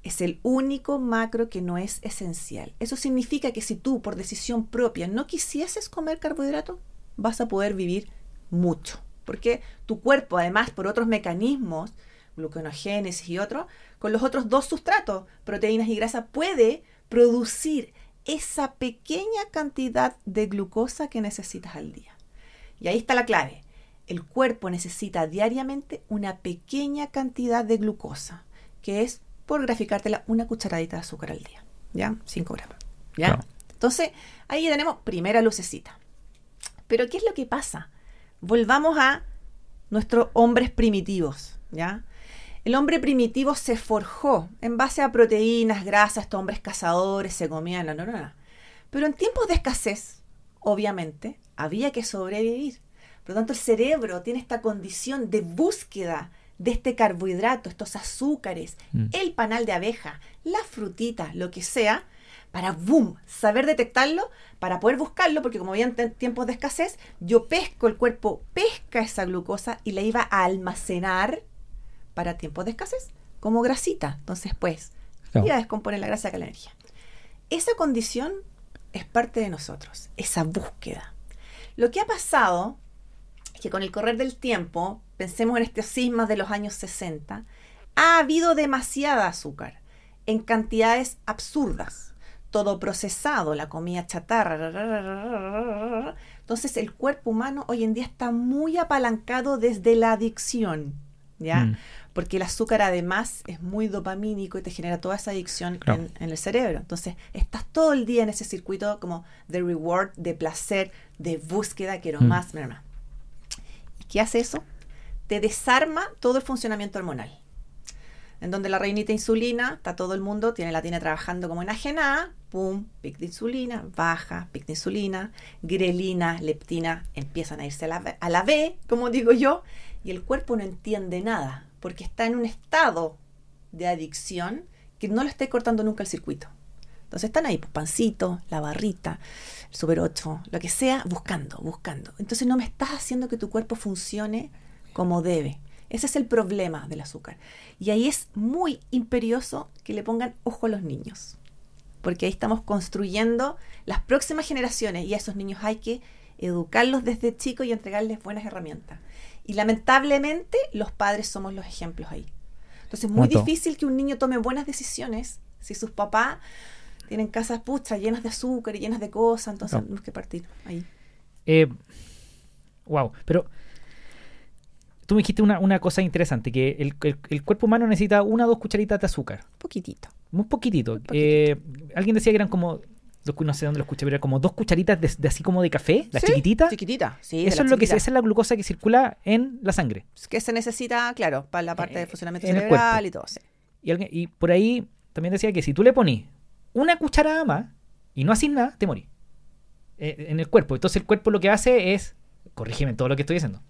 A: Es el único macro que no es esencial. Eso significa que si tú por decisión propia no quisieses comer carbohidratos, vas a poder vivir mucho. Porque tu cuerpo, además, por otros mecanismos, gluconogénesis y otros, con los otros dos sustratos, proteínas y grasa, puede producir esa pequeña cantidad de glucosa que necesitas al día. Y ahí está la clave. El cuerpo necesita diariamente una pequeña cantidad de glucosa, que es, por graficártela, una cucharadita de azúcar al día. ¿Ya? 5 gramos. ¿Ya? Entonces, ahí ya tenemos primera lucecita. Pero, ¿qué es lo que pasa? Volvamos a nuestros hombres primitivos, ¿ya? El hombre primitivo se forjó en base a proteínas, grasas, estos hombres cazadores, se comían la neurona. Pero en tiempos de escasez, obviamente, había que sobrevivir. Por lo tanto, el cerebro tiene esta condición de búsqueda de este carbohidrato, estos azúcares,
B: Mm.
A: el panal de abeja, la frutita, lo que sea, para, boom, saber detectarlo, para poder buscarlo, porque como había en tiempos de escasez, yo pesco, el cuerpo pesca esa glucosa y la iba a almacenar para tiempos de escasez, como grasita. Entonces, pues,
B: Claro.
A: iba a descomponer la grasa con la energía. Esa condición es parte de nosotros, esa búsqueda. Lo que ha pasado es que con el correr del tiempo, pensemos en estos sismas de los años 60, ha habido demasiada azúcar en cantidades absurdas. Todo procesado, la comida chatarra. ra, ra, ra, ra, ra, ra, ra. Entonces el cuerpo humano hoy en día está muy apalancado desde la adicción, ¿ya?
B: Mm.
A: Porque el azúcar además es muy dopamínico y te genera toda esa adicción
B: Claro.
A: en, en el cerebro. Entonces estás todo el día en ese circuito como de reward, de placer, de búsqueda, quiero
B: Mm.
A: más, más, más. ¿Y qué hace eso? Te desarma todo el funcionamiento hormonal. En donde la reinita insulina, está todo el mundo, tiene la tiene trabajando como enajenada, pum, pic de insulina, baja, pic de insulina, grelina, leptina, empiezan a irse a la, a la B, como digo yo, y el cuerpo no entiende nada, porque está en un estado de adicción que no le está cortando nunca el circuito. Entonces están ahí, pues, pancito, la barrita, el super 8, lo que sea, buscando, buscando. Entonces no me estás haciendo que tu cuerpo funcione como debe. Ese es el problema del azúcar. Y ahí es muy imperioso que le pongan ojo a los niños. Porque ahí estamos construyendo las próximas generaciones y a esos niños hay que educarlos desde chicos y entregarles buenas herramientas. Y lamentablemente los padres somos los ejemplos ahí. Entonces es muy difícil que un niño tome buenas decisiones si sus papás tienen casas puchas llenas de azúcar y llenas de cosas. Entonces
B: No.
A: tenemos que partir ahí.
B: Eh, wow, pero tú me dijiste una, una cosa interesante, que el, el- el cuerpo humano necesita una o dos cucharitas de azúcar.
A: Poquitito.
B: Muy poquitito.
A: poquitito.
B: Eh, alguien decía que eran como, no sé dónde lo escuché, pero era como dos cucharitas de, de así como de café, la
A: Sí,
B: chiquitita.
A: Chiquitita, sí.
B: Eso es lo que
A: chiquita.
B: esa es la glucosa que circula en la sangre.
A: que se necesita, claro, para la parte
B: Eh,
A: de funcionamiento
B: en el
A: cerebral
B: cuerpo.
A: y todo. sí.
B: Y, alguien- y por ahí también decía que si tú le pones una cucharada más y no haces nada, te morís. Eh, en el cuerpo. Entonces el cuerpo lo que hace es, corrígeme todo lo que estoy diciendo,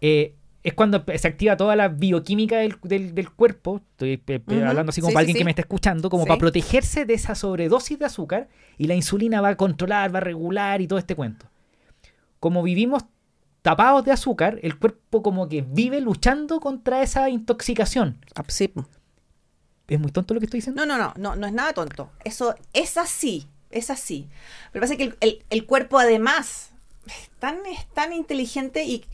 B: eh, es cuando se activa toda la bioquímica del, del- del cuerpo, estoy hablando así como
A: Sí,
B: para
A: sí,
B: alguien que me está escuchando, como para protegerse de esa sobredosis de azúcar y la insulina va a controlar, va a regular y todo este cuento. Como vivimos tapados de azúcar, el cuerpo como que vive luchando contra esa intoxicación. ¿Es muy tonto lo que estoy diciendo?
A: No, no, no, no, no es nada tonto. Eso es así, es así. Pero pasa que el, el- el cuerpo además es tan, es tan inteligente y,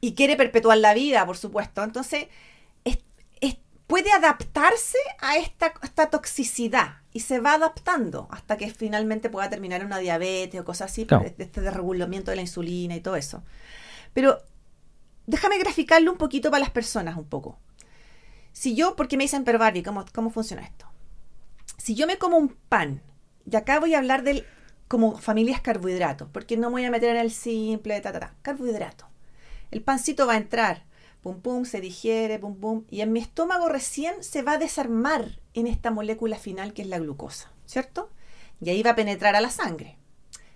A: y quiere perpetuar la vida, por supuesto. Entonces, puede adaptarse a esta, esta, toxicidad y se va adaptando hasta que finalmente pueda terminar una diabetes o cosas así, este desregulamiento de la insulina y todo eso. Pero déjame graficarlo un poquito para las personas, un poco. Si yo, porque me dicen, pero Barbie, ¿cómo, ¿cómo funciona esto? Si yo me como un pan, y acá voy a hablar del como familias carbohidratos, porque no me voy a meter en el simple, ta, ta, ta, carbohidrato. El pancito va a entrar pum pum, se digiere, pum pum, y en mi estómago recién se va a desarmar en esta molécula final que es la glucosa, ¿cierto? Y ahí va a penetrar a la sangre.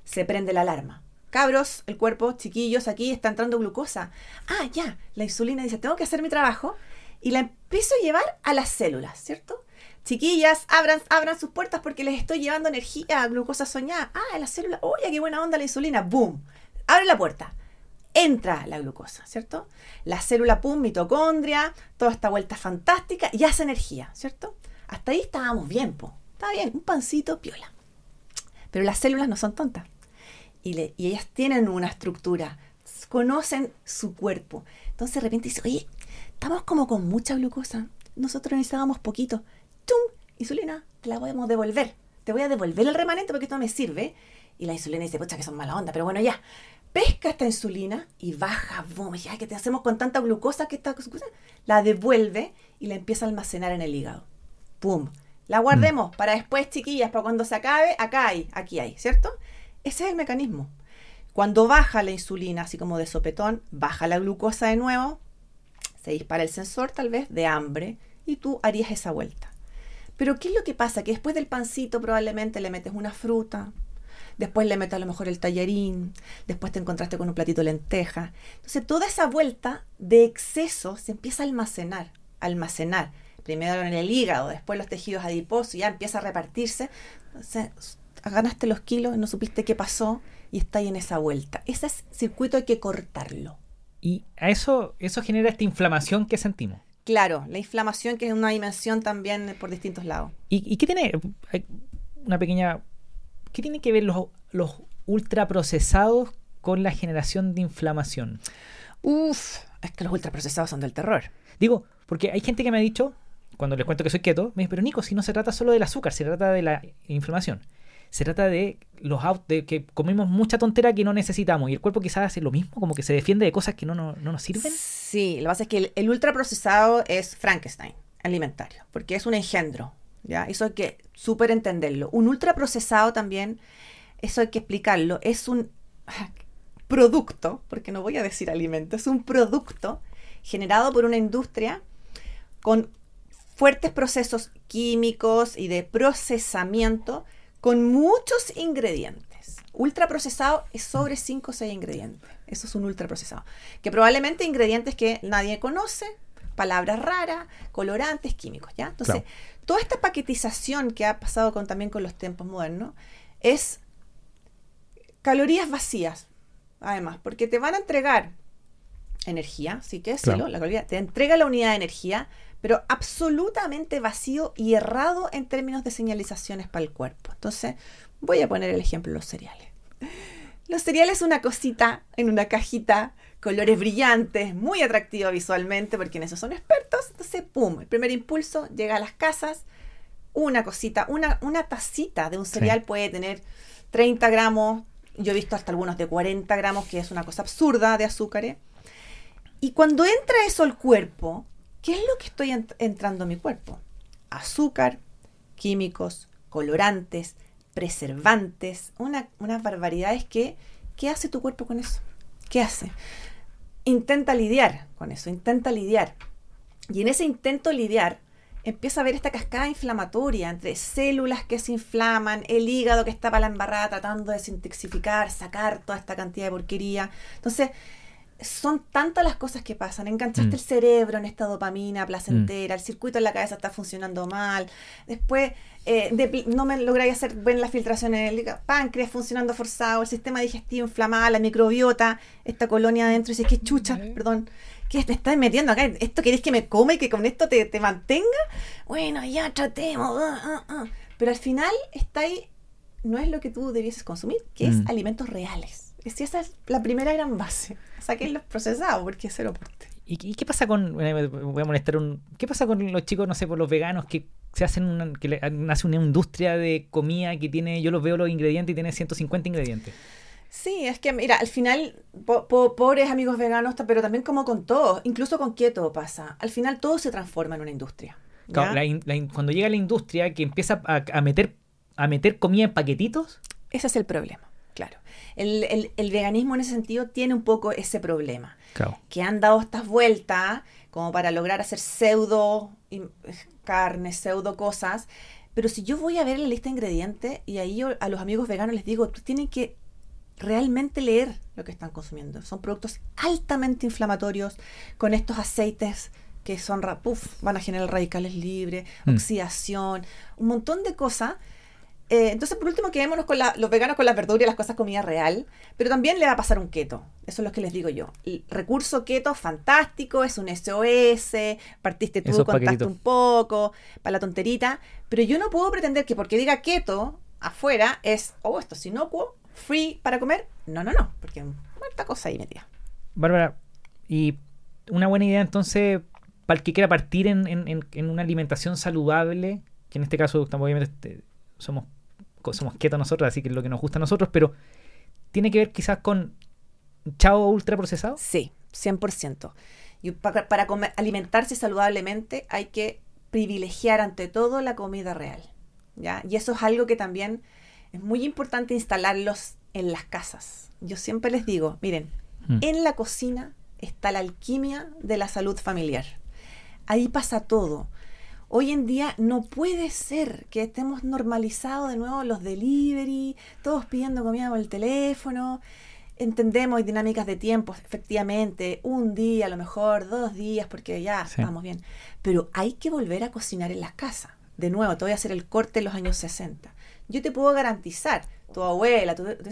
A: Se prende la alarma. Cabros, el cuerpo, chiquillos, aquí está entrando glucosa. Ah, ya, la insulina dice, tengo que hacer mi trabajo y la empiezo a llevar a las células, ¿cierto? Chiquillas, abran, abran sus puertas porque les estoy llevando energía, glucosa soñada. Ah, la célula, oye, qué buena onda la insulina, boom. Abre la puerta entra la glucosa, ¿cierto? La célula pum, mitocondria, toda esta vuelta fantástica y hace energía, ¿cierto? Hasta ahí estábamos bien, po. Está bien, un pancito piola. Pero las células no son tontas. Y, ellas tienen una estructura, conocen su cuerpo. Entonces de repente dice, oye, estamos como con mucha glucosa. Nosotros necesitábamos poquito. ¡Tum! Insulina, te la podemos devolver. Te voy a devolver el remanente porque esto no me sirve. Y la insulina dice, pucha, que son mala onda, pero bueno, ya pesca esta insulina y baja, boom, ya que te hacemos con tanta glucosa que esta glucosa la devuelve y la empieza a almacenar en el hígado. ¡Pum! La guardemos mm. para después, chiquillas, para cuando se acabe, acá hay, aquí hay, ¿cierto? Ese es el mecanismo. Cuando baja la insulina, así como de sopetón, baja la glucosa de nuevo, se dispara el sensor tal vez de hambre y tú harías esa vuelta. Pero ¿qué es lo que pasa? Que después del pancito probablemente le metes una fruta, después le metes a lo mejor el tallarín, después te encontraste con un platito de lenteja. Entonces toda esa vuelta de exceso se empieza a almacenar, almacenar. Primero en el hígado, después los tejidos adiposos, ya empieza a repartirse. Entonces ganaste los kilos, no supiste qué pasó y está ahí en esa vuelta. Ese circuito hay que cortarlo.
B: Y a eso, eso genera esta inflamación que sentimos.
A: Claro, la inflamación que es una dimensión también por distintos lados.
B: ¿Y, y qué tiene? Una pequeña ¿Qué tiene que ver los, los ultraprocesados con la generación de inflamación?
A: Uf, es que los ultraprocesados son del terror.
B: Digo, porque hay gente que me ha dicho, cuando les cuento que soy keto, me dice, pero Nico, si no se trata solo del azúcar, se trata de la inflamación. Se trata de los de que comemos mucha tontera que no necesitamos y el cuerpo quizás hace lo mismo, como que se defiende de cosas que no, no, nos sirven.
A: Sí, lo que pasa es que el, el ultraprocesado es Frankenstein alimentario, porque es un engendro, ¿ya? Eso hay que súper entenderlo. Un ultraprocesado también, eso hay que explicarlo, es un producto, porque no voy a decir alimento, es un producto generado por una industria con fuertes procesos químicos y de procesamiento con muchos ingredientes. Ultraprocesado es sobre 5 o 6 ingredientes. Eso es un ultraprocesado. Que probablemente ingredientes que nadie conoce, palabras raras, colorantes, químicos, ¿ya? Entonces, toda esta paquetización que ha pasado con, también con los tiempos modernos es calorías vacías, además, porque te van a entregar energía, sí que es la caloría, te entrega la unidad de energía, pero absolutamente vacío y errado en términos de señalizaciones para el cuerpo. Entonces, voy a poner el ejemplo de los cereales. Los cereales una cosita en una cajita colores brillantes, muy atractivo visualmente, porque en eso son expertos. Entonces, ¡pum! El primer impulso llega a las casas, una cosita, una, una tacita de un cereal puede tener 30 gramos, yo he visto hasta algunos de 40 gramos, que es una cosa absurda de azúcar. ¿eh? Y cuando entra eso al cuerpo, ¿qué es lo que estoy entrando a mi cuerpo? Azúcar, químicos, colorantes, preservantes, una, unas barbaridades que, ¿qué hace tu cuerpo con eso? ¿Qué hace? Intenta lidiar con eso, intenta lidiar. Y en ese intento lidiar, empieza a ver esta cascada inflamatoria entre células que se inflaman, el hígado que está para la embarrada tratando de desintoxicar, sacar toda esta cantidad de porquería. Entonces, son tantas las cosas que pasan. Enganchaste mm. el cerebro en esta dopamina placentera, mm. el circuito en la cabeza está funcionando mal. Después eh, no me lográis hacer buena la filtración en el páncreas funcionando forzado, el sistema digestivo inflamado, la microbiota, esta colonia adentro. Y dices, qué chucha, perdón. ¿Qué te estás metiendo acá? ¿Esto querés que me coma y que con esto te, mantenga? Bueno, ya tratemos. Ah, ah, ah. Pero al final está ahí, no es lo que tú debieses consumir, que es mm. alimentos reales Si esa es la primera gran base, saquen los procesados porque es cero aporte.
B: ¿Y, y qué pasa con, eh, voy a molestar un, qué pasa con los chicos, no sé, por los veganos que se hacen una, que le, nace una industria de comida que tiene, yo los veo los ingredientes y tiene 150 ingredientes?
A: Sí, es que mira, al final, po- po- pobres amigos veganos, pero también como con todo, incluso con keto pasa. Al final todo se transforma en una industria.
B: la in- la in- cuando llega la industria que empieza a, a meter a meter comida en paquetitos,
A: Ese es el problema, claro. El, el- el veganismo en ese sentido tiene un poco ese problema.
B: claro.
A: que han dado estas vueltas como para lograr hacer pseudo im- carne, pseudo cosas. Pero si yo voy a ver la lista de ingredientes y ahí yo a los amigos veganos les digo, tienen que realmente leer lo que están consumiendo. Son productos altamente inflamatorios con estos aceites que son, ra- puf, van a generar radicales libres,
B: Mm.
A: oxidación, un montón de cosas. Eh, entonces, por último, quedémonos con la- los veganos con las verduras y las cosas comida real, pero también le va a pasar un keto. Eso es lo que les digo yo. El recurso keto, fantástico, es un SOS, partiste tú,
B: Esos
A: contaste
B: paquetitos.
A: un poco, para la tonterita, pero yo no puedo pretender que porque diga keto afuera es, oh, esto es inocuo, free para comer. No, no, no, porque muerta cosa ahí metida.
B: Bárbara, y una buena idea entonces para el que quiera partir en, en- en- una alimentación saludable, que en este caso estamos, obviamente somos, somos keto nosotros, así que es lo que nos gusta a nosotros, pero tiene que ver quizás con chao ultra procesado.
A: Sí, 100%. Y para, para comer- alimentarse saludablemente hay que privilegiar ante todo la comida real. ¿ya? Y eso es algo que también es muy importante instalarlos en las casas. Yo siempre les digo, miren,
B: Mm.
A: en la cocina está la alquimia de la salud familiar. Ahí pasa todo. Hoy en día no puede ser que estemos normalizados de nuevo los delivery, todos pidiendo comida por el teléfono. Entendemos dinámicas de tiempo, efectivamente, un día, a lo mejor dos días, porque ya
B: Sí.
A: estamos bien. Pero hay que volver a cocinar en las casas. De nuevo, te voy a hacer el corte en los años 60. Yo te puedo garantizar, tu abuela, tu, tu-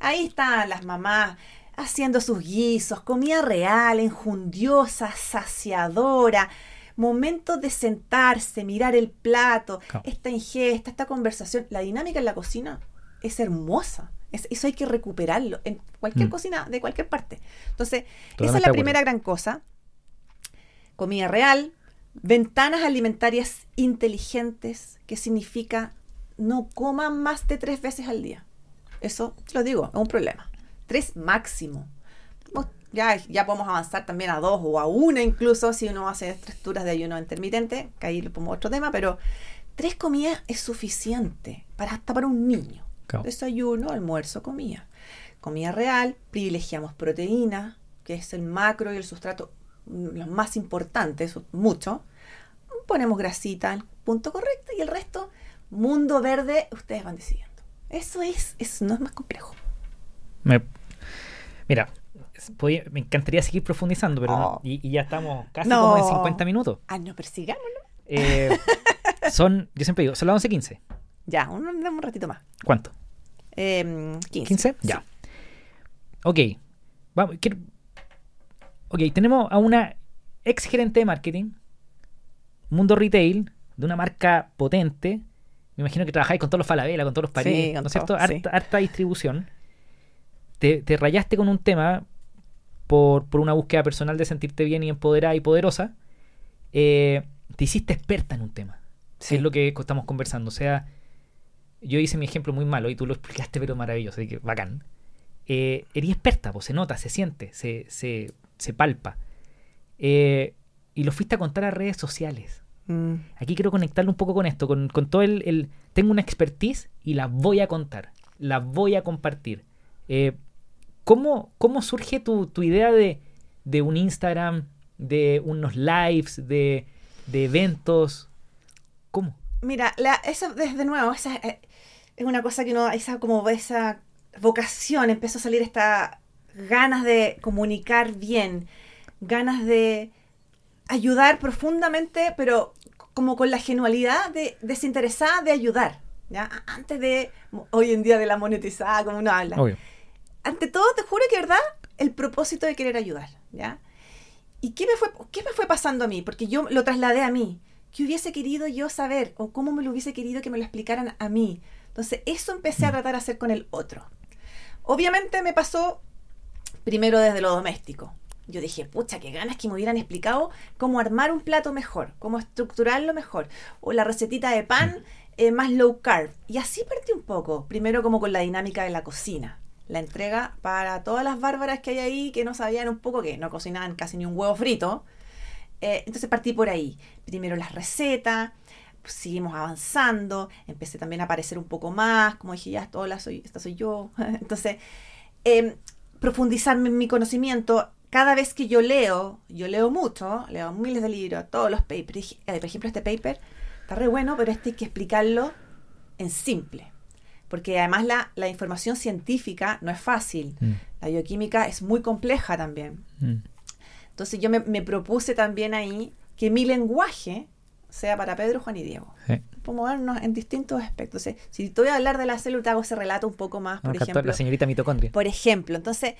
A: ahí están las mamás haciendo sus guisos, comida real, enjundiosa, saciadora, momentos de sentarse, mirar el plato,
B: Claro.
A: esta ingesta, esta conversación. La dinámica en la cocina es hermosa. Es- eso hay que recuperarlo en cualquier
B: Mm.
A: cocina de cualquier parte. Entonces, esa es la primera gran cosa. Comida real, ventanas alimentarias inteligentes, que significa no coman más de tres veces al día. Eso, lo digo, es un problema. Tres máximo. Ya, ya podemos avanzar también a dos o a una incluso si uno hace estructuras de ayuno intermitente, que ahí lo pongo otro tema, pero tres comidas es suficiente para hasta para un niño.
B: Claro.
A: Desayuno, almuerzo, comida. Comida real, privilegiamos proteína, que es el macro y el sustrato mm, los más importantes, mucho. Ponemos grasita al punto correcto y el resto, mundo verde, ustedes van decidiendo. Eso es, eso no es más complejo.
B: Me- mira, podía- me encantaría seguir profundizando, pero no,
A: Oh.
B: y, y ya estamos casi
A: No.
B: como en 50 minutos.
A: Ah, no, persigámoslo.
B: Eh, <laughs> son, yo siempre digo, son las 11.15.
A: Ya, un, un ratito más.
B: ¿Cuánto?
A: Eh, 15.
B: ¿15? Ya. Ok. Vamos, quiero- Ok, tenemos a una ex gerente de marketing, mundo retail, de una marca potente. Me imagino que trabajáis con todos los Falabella, con todos los París,
A: Sí,
B: ¿no es cierto?
A: sí.
B: Harta, harta distribución. Te, te rayaste con un tema por, por una búsqueda personal de sentirte bien y empoderada y poderosa. Eh, te hiciste experta en un tema.
A: Sí.
B: Es lo que estamos conversando. O sea, yo hice mi ejemplo muy malo y tú lo explicaste, pero maravilloso, así que bacán. Eh, eres experta, pues se nota, se siente, se, se, se palpa. Eh, y lo fuiste a contar a redes sociales.
A: Mm,
B: Aquí quiero conectarlo un poco con esto, con, con todo el, el- Tengo una expertise y la voy a contar, la voy a compartir. Eh, ¿cómo, ¿Cómo surge tu, tu idea de, de un Instagram, de unos lives, de, de eventos? ¿Cómo?
A: Mira, la, eso desde nuevo, esa eh, es una cosa que uno, esa como esa vocación, empezó a salir esta ganas de comunicar bien, ganas de ayudar profundamente, pero como con la genualidad de desinteresada de ayudar, ¿ya? Antes de hoy en día de la monetizada, como uno habla.
B: Obvio.
A: Ante todo, te juro que, ¿verdad? El propósito de querer ayudar, ¿ya? ¿Y qué me fue, qué me fue pasando a mí? Porque yo lo trasladé a mí. ¿Qué hubiese querido yo saber? ¿O cómo me lo hubiese querido que me lo explicaran a mí? Entonces, eso empecé a tratar de hacer con el otro. Obviamente me pasó primero desde lo doméstico. Yo dije, pucha, qué ganas que me hubieran explicado cómo armar un plato mejor, cómo estructurarlo mejor, o la recetita de pan eh, más low carb. Y así partí un poco, primero como con la dinámica de la cocina. La entrega para todas las bárbaras que hay ahí que no sabían un poco, que no cocinaban casi ni un huevo frito. Eh, entonces partí por ahí. Primero las recetas, seguimos avanzando, empecé también a aparecer un poco más, como dije, ya, hola, soy, esta soy yo. <laughs> Entonces, eh, profundizarme en mi conocimiento. Cada vez que yo leo, yo leo mucho, leo miles de libros, todos los papers. Eh, por ejemplo, este paper está re bueno, pero este hay que explicarlo en simple. Porque además la, la información científica no es fácil. Mm. La bioquímica es muy compleja también. Mm. Entonces yo me, me, propuse también ahí que mi lenguaje sea para Pedro, Juan y Diego. Sí. movernos en distintos aspectos. si te voy a hablar de la célula, te hago ese relato un poco más, por ejemplo.
B: La señorita mitocondria.
A: Por ejemplo, entonces,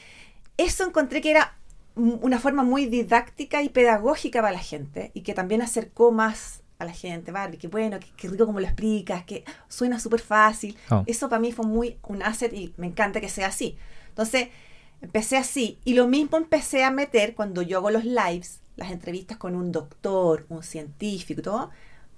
A: eso encontré que era una forma muy didáctica y pedagógica para la gente y que también acercó más a la gente, Barbie, que bueno, qué rico como lo explicas, que suena súper fácil. Oh. Eso para mí fue muy un asset y me encanta que sea así. Entonces, empecé así y lo mismo empecé a meter cuando yo hago los lives las entrevistas con un doctor, un científico, todo,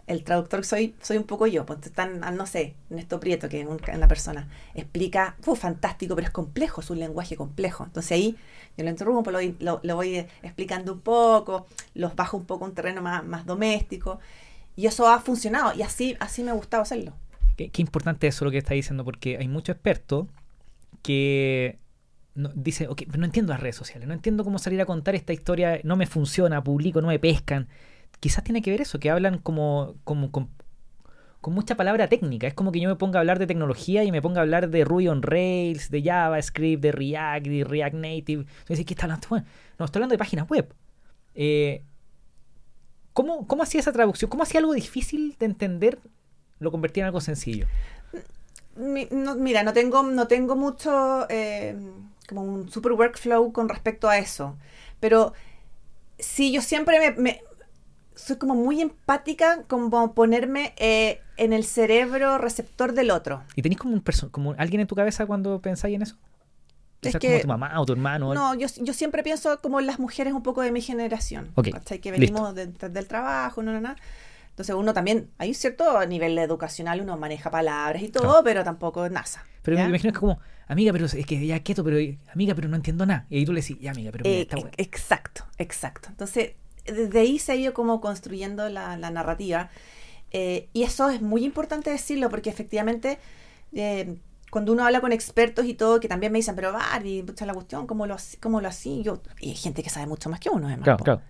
A: el traductor soy, soy un poco yo, pues están, ah, no sé, Néstor Prieto, que es una persona explica, fue fantástico, pero es complejo, es un lenguaje complejo. Entonces ahí yo lo interrumpo, lo, lo, voy explicando un poco, los bajo un poco a un terreno más, más doméstico, y eso ha funcionado, y así, así me ha gustado hacerlo.
B: Qué, qué importante eso lo que está diciendo, porque hay muchos expertos que no, dice, ok, pero no entiendo las redes sociales, no entiendo cómo salir a contar esta historia, no me funciona, publico, no me pescan. Quizás tiene que ver eso, que hablan como, como con, mucha palabra técnica. Es como que yo me ponga a hablar de tecnología y me ponga a hablar de Ruby on Rails, de JavaScript, de React, de React Native. Entonces, ¿qué está hablando? No, estoy hablando de páginas web. Eh, ¿cómo, ¿Cómo hacía esa traducción? ¿Cómo hacía algo difícil de entender? Lo convertía en algo sencillo.
A: mira, no tengo, no tengo mucho... Eh, como un super workflow con respecto a eso. Pero sí, yo siempre me, soy como muy empática como ponerme eh, en el cerebro receptor del otro.
B: ¿Y tenéis como un como alguien en tu cabeza cuando pensáis en eso? Es que, como tu mamá o tu hermano.
A: No, yo, yo, siempre pienso como las mujeres un poco de mi generación. Okay, que venimos del trabajo, no, no, no. Entonces uno también, hay un cierto nivel educacional, uno maneja palabras y todo, pero tampoco NASA.
B: Pero me imagino que es como, amiga, pero es que ya quieto, pero amiga, pero no entiendo nada. Y ahí tú le decís, ya amiga, pero
A: eh, está bueno. Exacto, exacto. Entonces, desde ahí se ha ido como construyendo la, narrativa. Eh, y eso es muy importante decirlo porque efectivamente eh, cuando uno habla con expertos y todo, que también me dicen, pero Barbie, pucha la cuestión, ¿cómo lo, cómo lo así? Yo, y hay gente que sabe mucho más que uno, además. Claro, claro.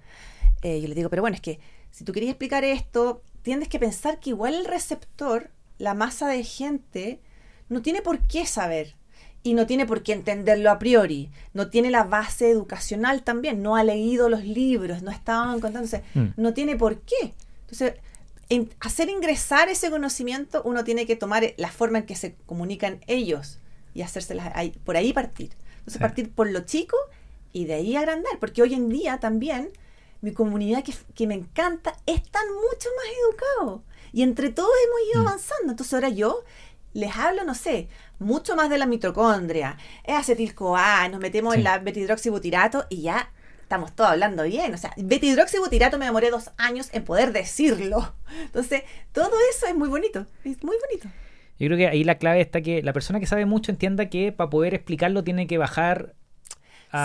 A: yo le digo, pero bueno, es que si tú querías explicar esto, tienes que pensar que igual el receptor, la masa de gente, no tiene por qué saber y no tiene por qué entenderlo a priori, no tiene la base educacional también, no ha leído los libros, no estaban contándose, mm. no tiene por qué. Entonces, en hacer ingresar ese conocimiento, uno tiene que tomar la forma en que se comunican ellos y hacérselas ahí, por ahí partir. Entonces, partir por lo chico y de ahí agrandar, porque hoy en día también mi comunidad que, me encanta, están mucho más educados. Y entre todos hemos ido mm. avanzando. Entonces ahora yo les hablo, no sé, mucho más de la mitocondria. Es acetil-CoA, nos metemos en la betidroxibutirato y ya estamos todos hablando bien. O sea, betidroxibutirato me demoré dos años en poder decirlo. Entonces, todo eso es muy bonito. Es muy bonito.
B: Yo creo que ahí la clave está que la persona que sabe mucho entienda que para poder explicarlo tiene que bajar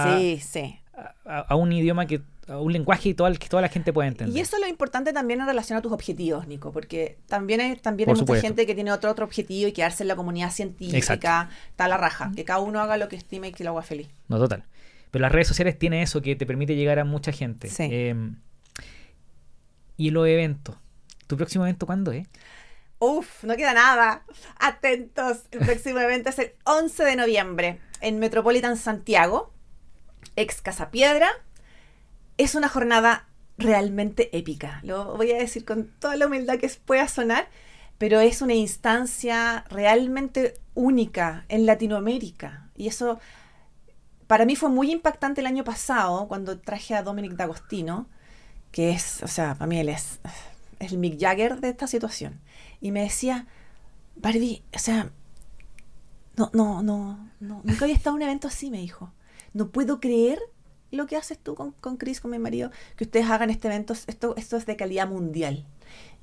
A: sí, sí.
B: a un idioma que un lenguaje y toda, que toda la gente puede entender.
A: Y eso es lo importante también en relación a tus objetivos, Nico, porque también hay, también hay mucha gente que tiene otro, otro objetivo y quedarse en la comunidad científica, está la raja, que cada uno haga lo que estime y que lo haga feliz.
B: No, total. Pero las redes sociales tienen eso que te permite llegar a mucha gente. Sí. Em, y los eventos. ¿Tu próximo evento cuándo es?
A: Uf, no queda nada. Atentos. El próximo evento es el 11 de noviembre en Metropolitan Santiago, ex Casa Piedra es una jornada realmente épica. Lo voy a decir con toda la humildad que pueda sonar, pero es una instancia realmente única en Latinoamérica. Y eso para mí fue muy impactante el año pasado cuando traje a Dominic D'Agostino, que es, o sea, para mí él es, el Mick Jagger de esta situación. Y me decía, Barbie, o sea, no, no, no, no, nunca había estado en un evento así, me dijo. No puedo creer lo que haces tú con, con Chris, con mi marido, que ustedes hagan este evento, esto, esto es de calidad mundial.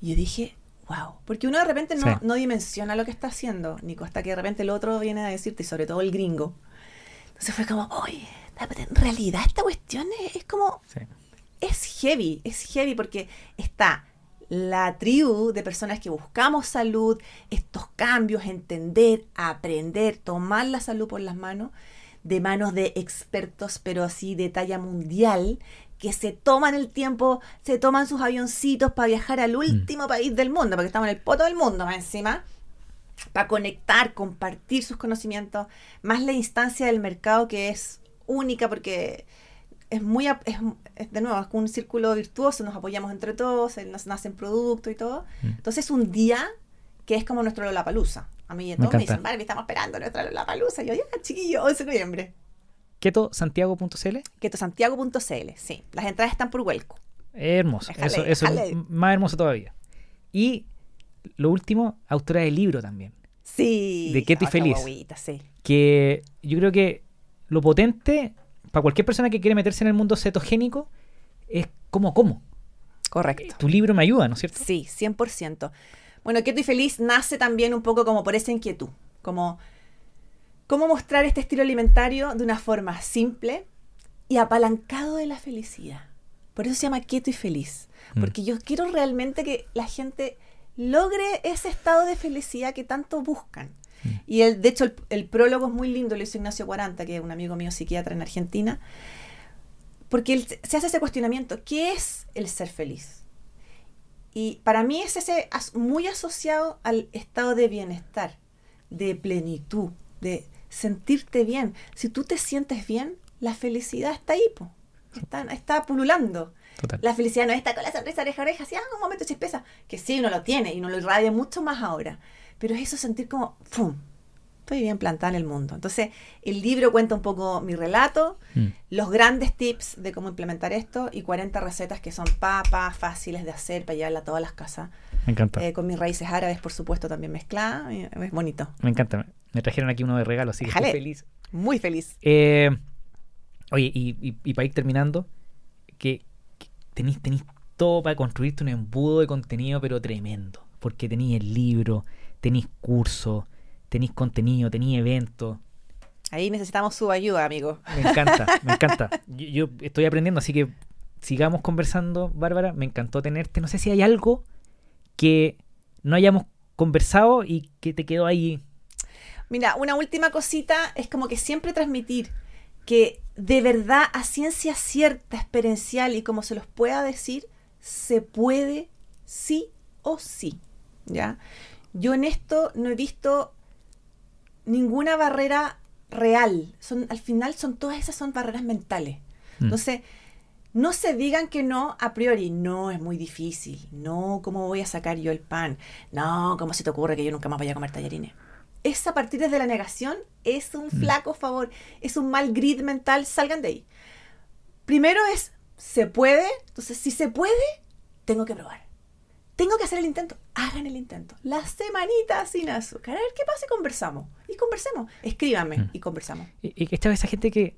A: Y yo dije, wow, porque uno de repente no,
B: Sí.
A: no dimensiona lo que está haciendo, Nico, hasta que de repente el otro viene a decirte, y sobre todo el gringo. Entonces fue como, oye, en realidad esta cuestión es, es como,
B: Sí.
A: es heavy, es heavy porque está la tribu de personas que buscamos salud, estos cambios, entender, aprender, tomar la salud por las manos, de manos de expertos, pero así de talla mundial, que se toman el tiempo, se toman sus avioncitos para viajar al último país del mundo, porque estamos en el poto del mundo más encima, para conectar, compartir sus conocimientos, más la instancia del mercado que es única porque es muy, es, es de nuevo, es un círculo virtuoso, nos apoyamos entre todos, eh, nos nacen productos y todo.
B: Mm.
A: Entonces es un día que es como nuestro Lollapalooza. A mí
B: Me
A: todos me
B: encanta.
A: dicen, Barbie, estamos esperando nuestra Lollapalooza. Y yo, ya, chiquillo, 11 de noviembre.
B: Ketosantiago.cl
A: Ketosantiago.cl, sí. Las entradas están por Huelco.
B: Hermoso,
A: Déjale,
B: eso, eso
A: déjale.
B: más hermoso todavía. Y lo último, autora del libro también.
A: Sí.
B: De Keto y Feliz.
A: sí.
B: Que yo creo que lo potente para cualquier persona que quiere meterse en el mundo cetogénico es cómo como.
A: Correcto.
B: Tu libro me ayuda, ¿no es cierto?
A: Sí, 100%. Bueno, Keto y Feliz nace también un poco como por esa inquietud, como cómo mostrar este estilo alimentario de una forma simple y apalancado de la felicidad. Por eso se llama Keto y Feliz,
B: Mm.
A: porque yo quiero realmente que la gente logre ese estado de felicidad que tanto buscan.
B: Mm.
A: Y el, de hecho el, el prólogo es muy lindo, lo hizo Ignacio Cuaranta, que es un amigo mío psiquiatra en Argentina, porque él se hace ese cuestionamiento, ¿qué es el ser feliz? Y para mí es ese muy asociado al estado de bienestar, de plenitud, de sentirte bien. Si tú te sientes bien, la felicidad está ahí, po. Está, está pululando.
B: Total.
A: La felicidad no está con la sonrisa oreja oreja, así, ah, un momento chispeza, que sí, uno lo tiene y uno lo irradia mucho más ahora. Pero es eso sentir como, ¡pum! Estoy bien plantada en el mundo. Entonces, el libro cuenta un poco mi relato,
B: Mm.
A: los grandes tips de cómo implementar esto y 40 recetas que son papas, fáciles de hacer para llevarla a todas las casas.
B: Me encanta.
A: Eh, con mis raíces árabes, por supuesto, también mezcladas. y Es bonito.
B: Me encanta. Me trajeron aquí uno de regalo, así que estoy feliz.
A: Muy feliz.
B: Eh, oye, y, y- y para ir terminando, que, tenéis todo para construirte un embudo de contenido, pero tremendo. Porque tenéis el libro, tenéis curso, tenéis contenido, tenéis eventos.
A: Ahí necesitamos su ayuda, amigo.
B: Me encanta, me encanta. <laughs> Yo, yo estoy aprendiendo, así que sigamos conversando, Bárbara. Me encantó tenerte. No sé si hay algo que no hayamos conversado y que te quedó ahí.
A: Mira, una última cosita es como que siempre transmitir que de verdad a ciencia cierta, experiencial y como se los pueda decir, se puede sí o sí. ¿Ya? Yo en esto no he visto ninguna barrera real. Son, al final son todas esas son barreras mentales.
B: Mm.
A: Entonces, no se digan que no a priori. No, es muy difícil. No, ¿cómo voy a sacar yo el pan? No, ¿cómo se te ocurre que yo nunca más vaya a comer tallarines? Es a partir desde la negación, es un flaco favor, es un mal grid mental, salgan de ahí. Primero es, ¿se puede? Entonces, si se puede, tengo que probar. Tengo que hacer el intento. Hagan el intento. La semanita sin azúcar. A ver qué pasa y conversamos. Y conversemos. Escríbanme
B: Mm.
A: y conversamos.
B: Y, que esta esa gente que.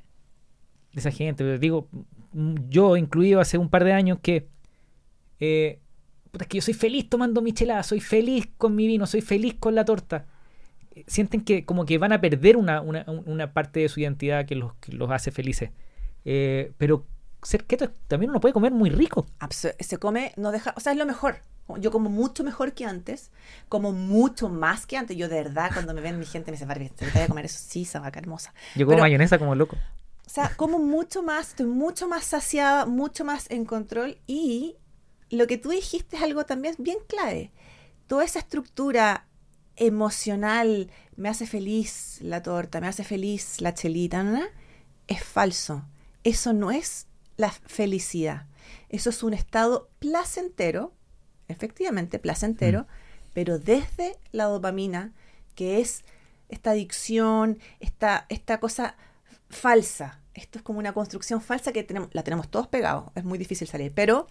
B: Esa gente, digo, mm, yo incluido hace un par de años que. eh, puta, es que yo soy feliz tomando michelada, soy feliz con mi vino, soy feliz con la torta. Sienten que como que van a perder una, una, una parte de su identidad que los, que los hace felices. Eh, pero ser keto también uno puede comer muy rico.
A: Absu- se come, no deja, o sea, es lo mejor. Yo como mucho mejor que antes, como mucho más que antes. Yo de verdad, cuando me ven mi gente me dice, Barbie, te voy a comer eso, sí, esa vaca hermosa.
B: Yo como
A: Pero-
B: mayonesa como loco.
A: O sea, como mucho más, estoy mucho más saciada, mucho más en control y lo que tú dijiste es algo también bien clave. Toda esa estructura emocional, me hace feliz la torta, me hace feliz la chelita, ¿no? es falso. Eso no es la felicidad. Eso es un estado placentero, efectivamente placentero, pero desde la dopamina, que es esta adicción, esta, esta cosa falsa. Esto es como una construcción falsa que tenemos, la tenemos todos pegados, es muy difícil salir. Pero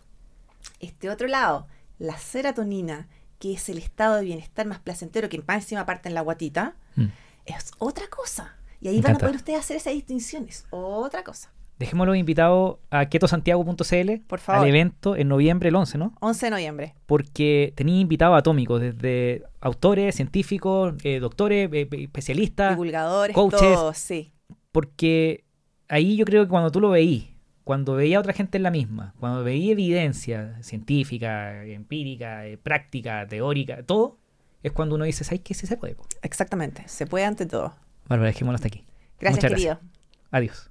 A: este otro lado, la serotonina, que es el estado de bienestar más placentero, que más encima parte en la guatita,
B: Mm.
A: es otra cosa. Y ahí
B: Me
A: van a poder ustedes hacer esa distinción. Es otra cosa.
B: Dejémoslo invitado a ketosantiago.cl
A: Por favor.
B: al evento en noviembre, el 11, ¿no?
A: 11 de noviembre.
B: Porque tenía invitados atómicos, desde autores, científicos, eh, doctores, eh, eh, especialistas,
A: Divulgadores,
B: coaches.
A: todos, sí.
B: porque ahí yo creo que cuando tú lo veís, cuando veía a otra gente en la misma, cuando veía evidencia científica, empírica, eh, práctica, teórica, todo, es cuando uno dice, ¿sabes qué? Sí se puede. po".
A: Exactamente. Se puede ante todo.
B: Bárbara, dejémoslo hasta aquí.
A: Gracias,
B: Muchas
A: querido.
B: Adiós.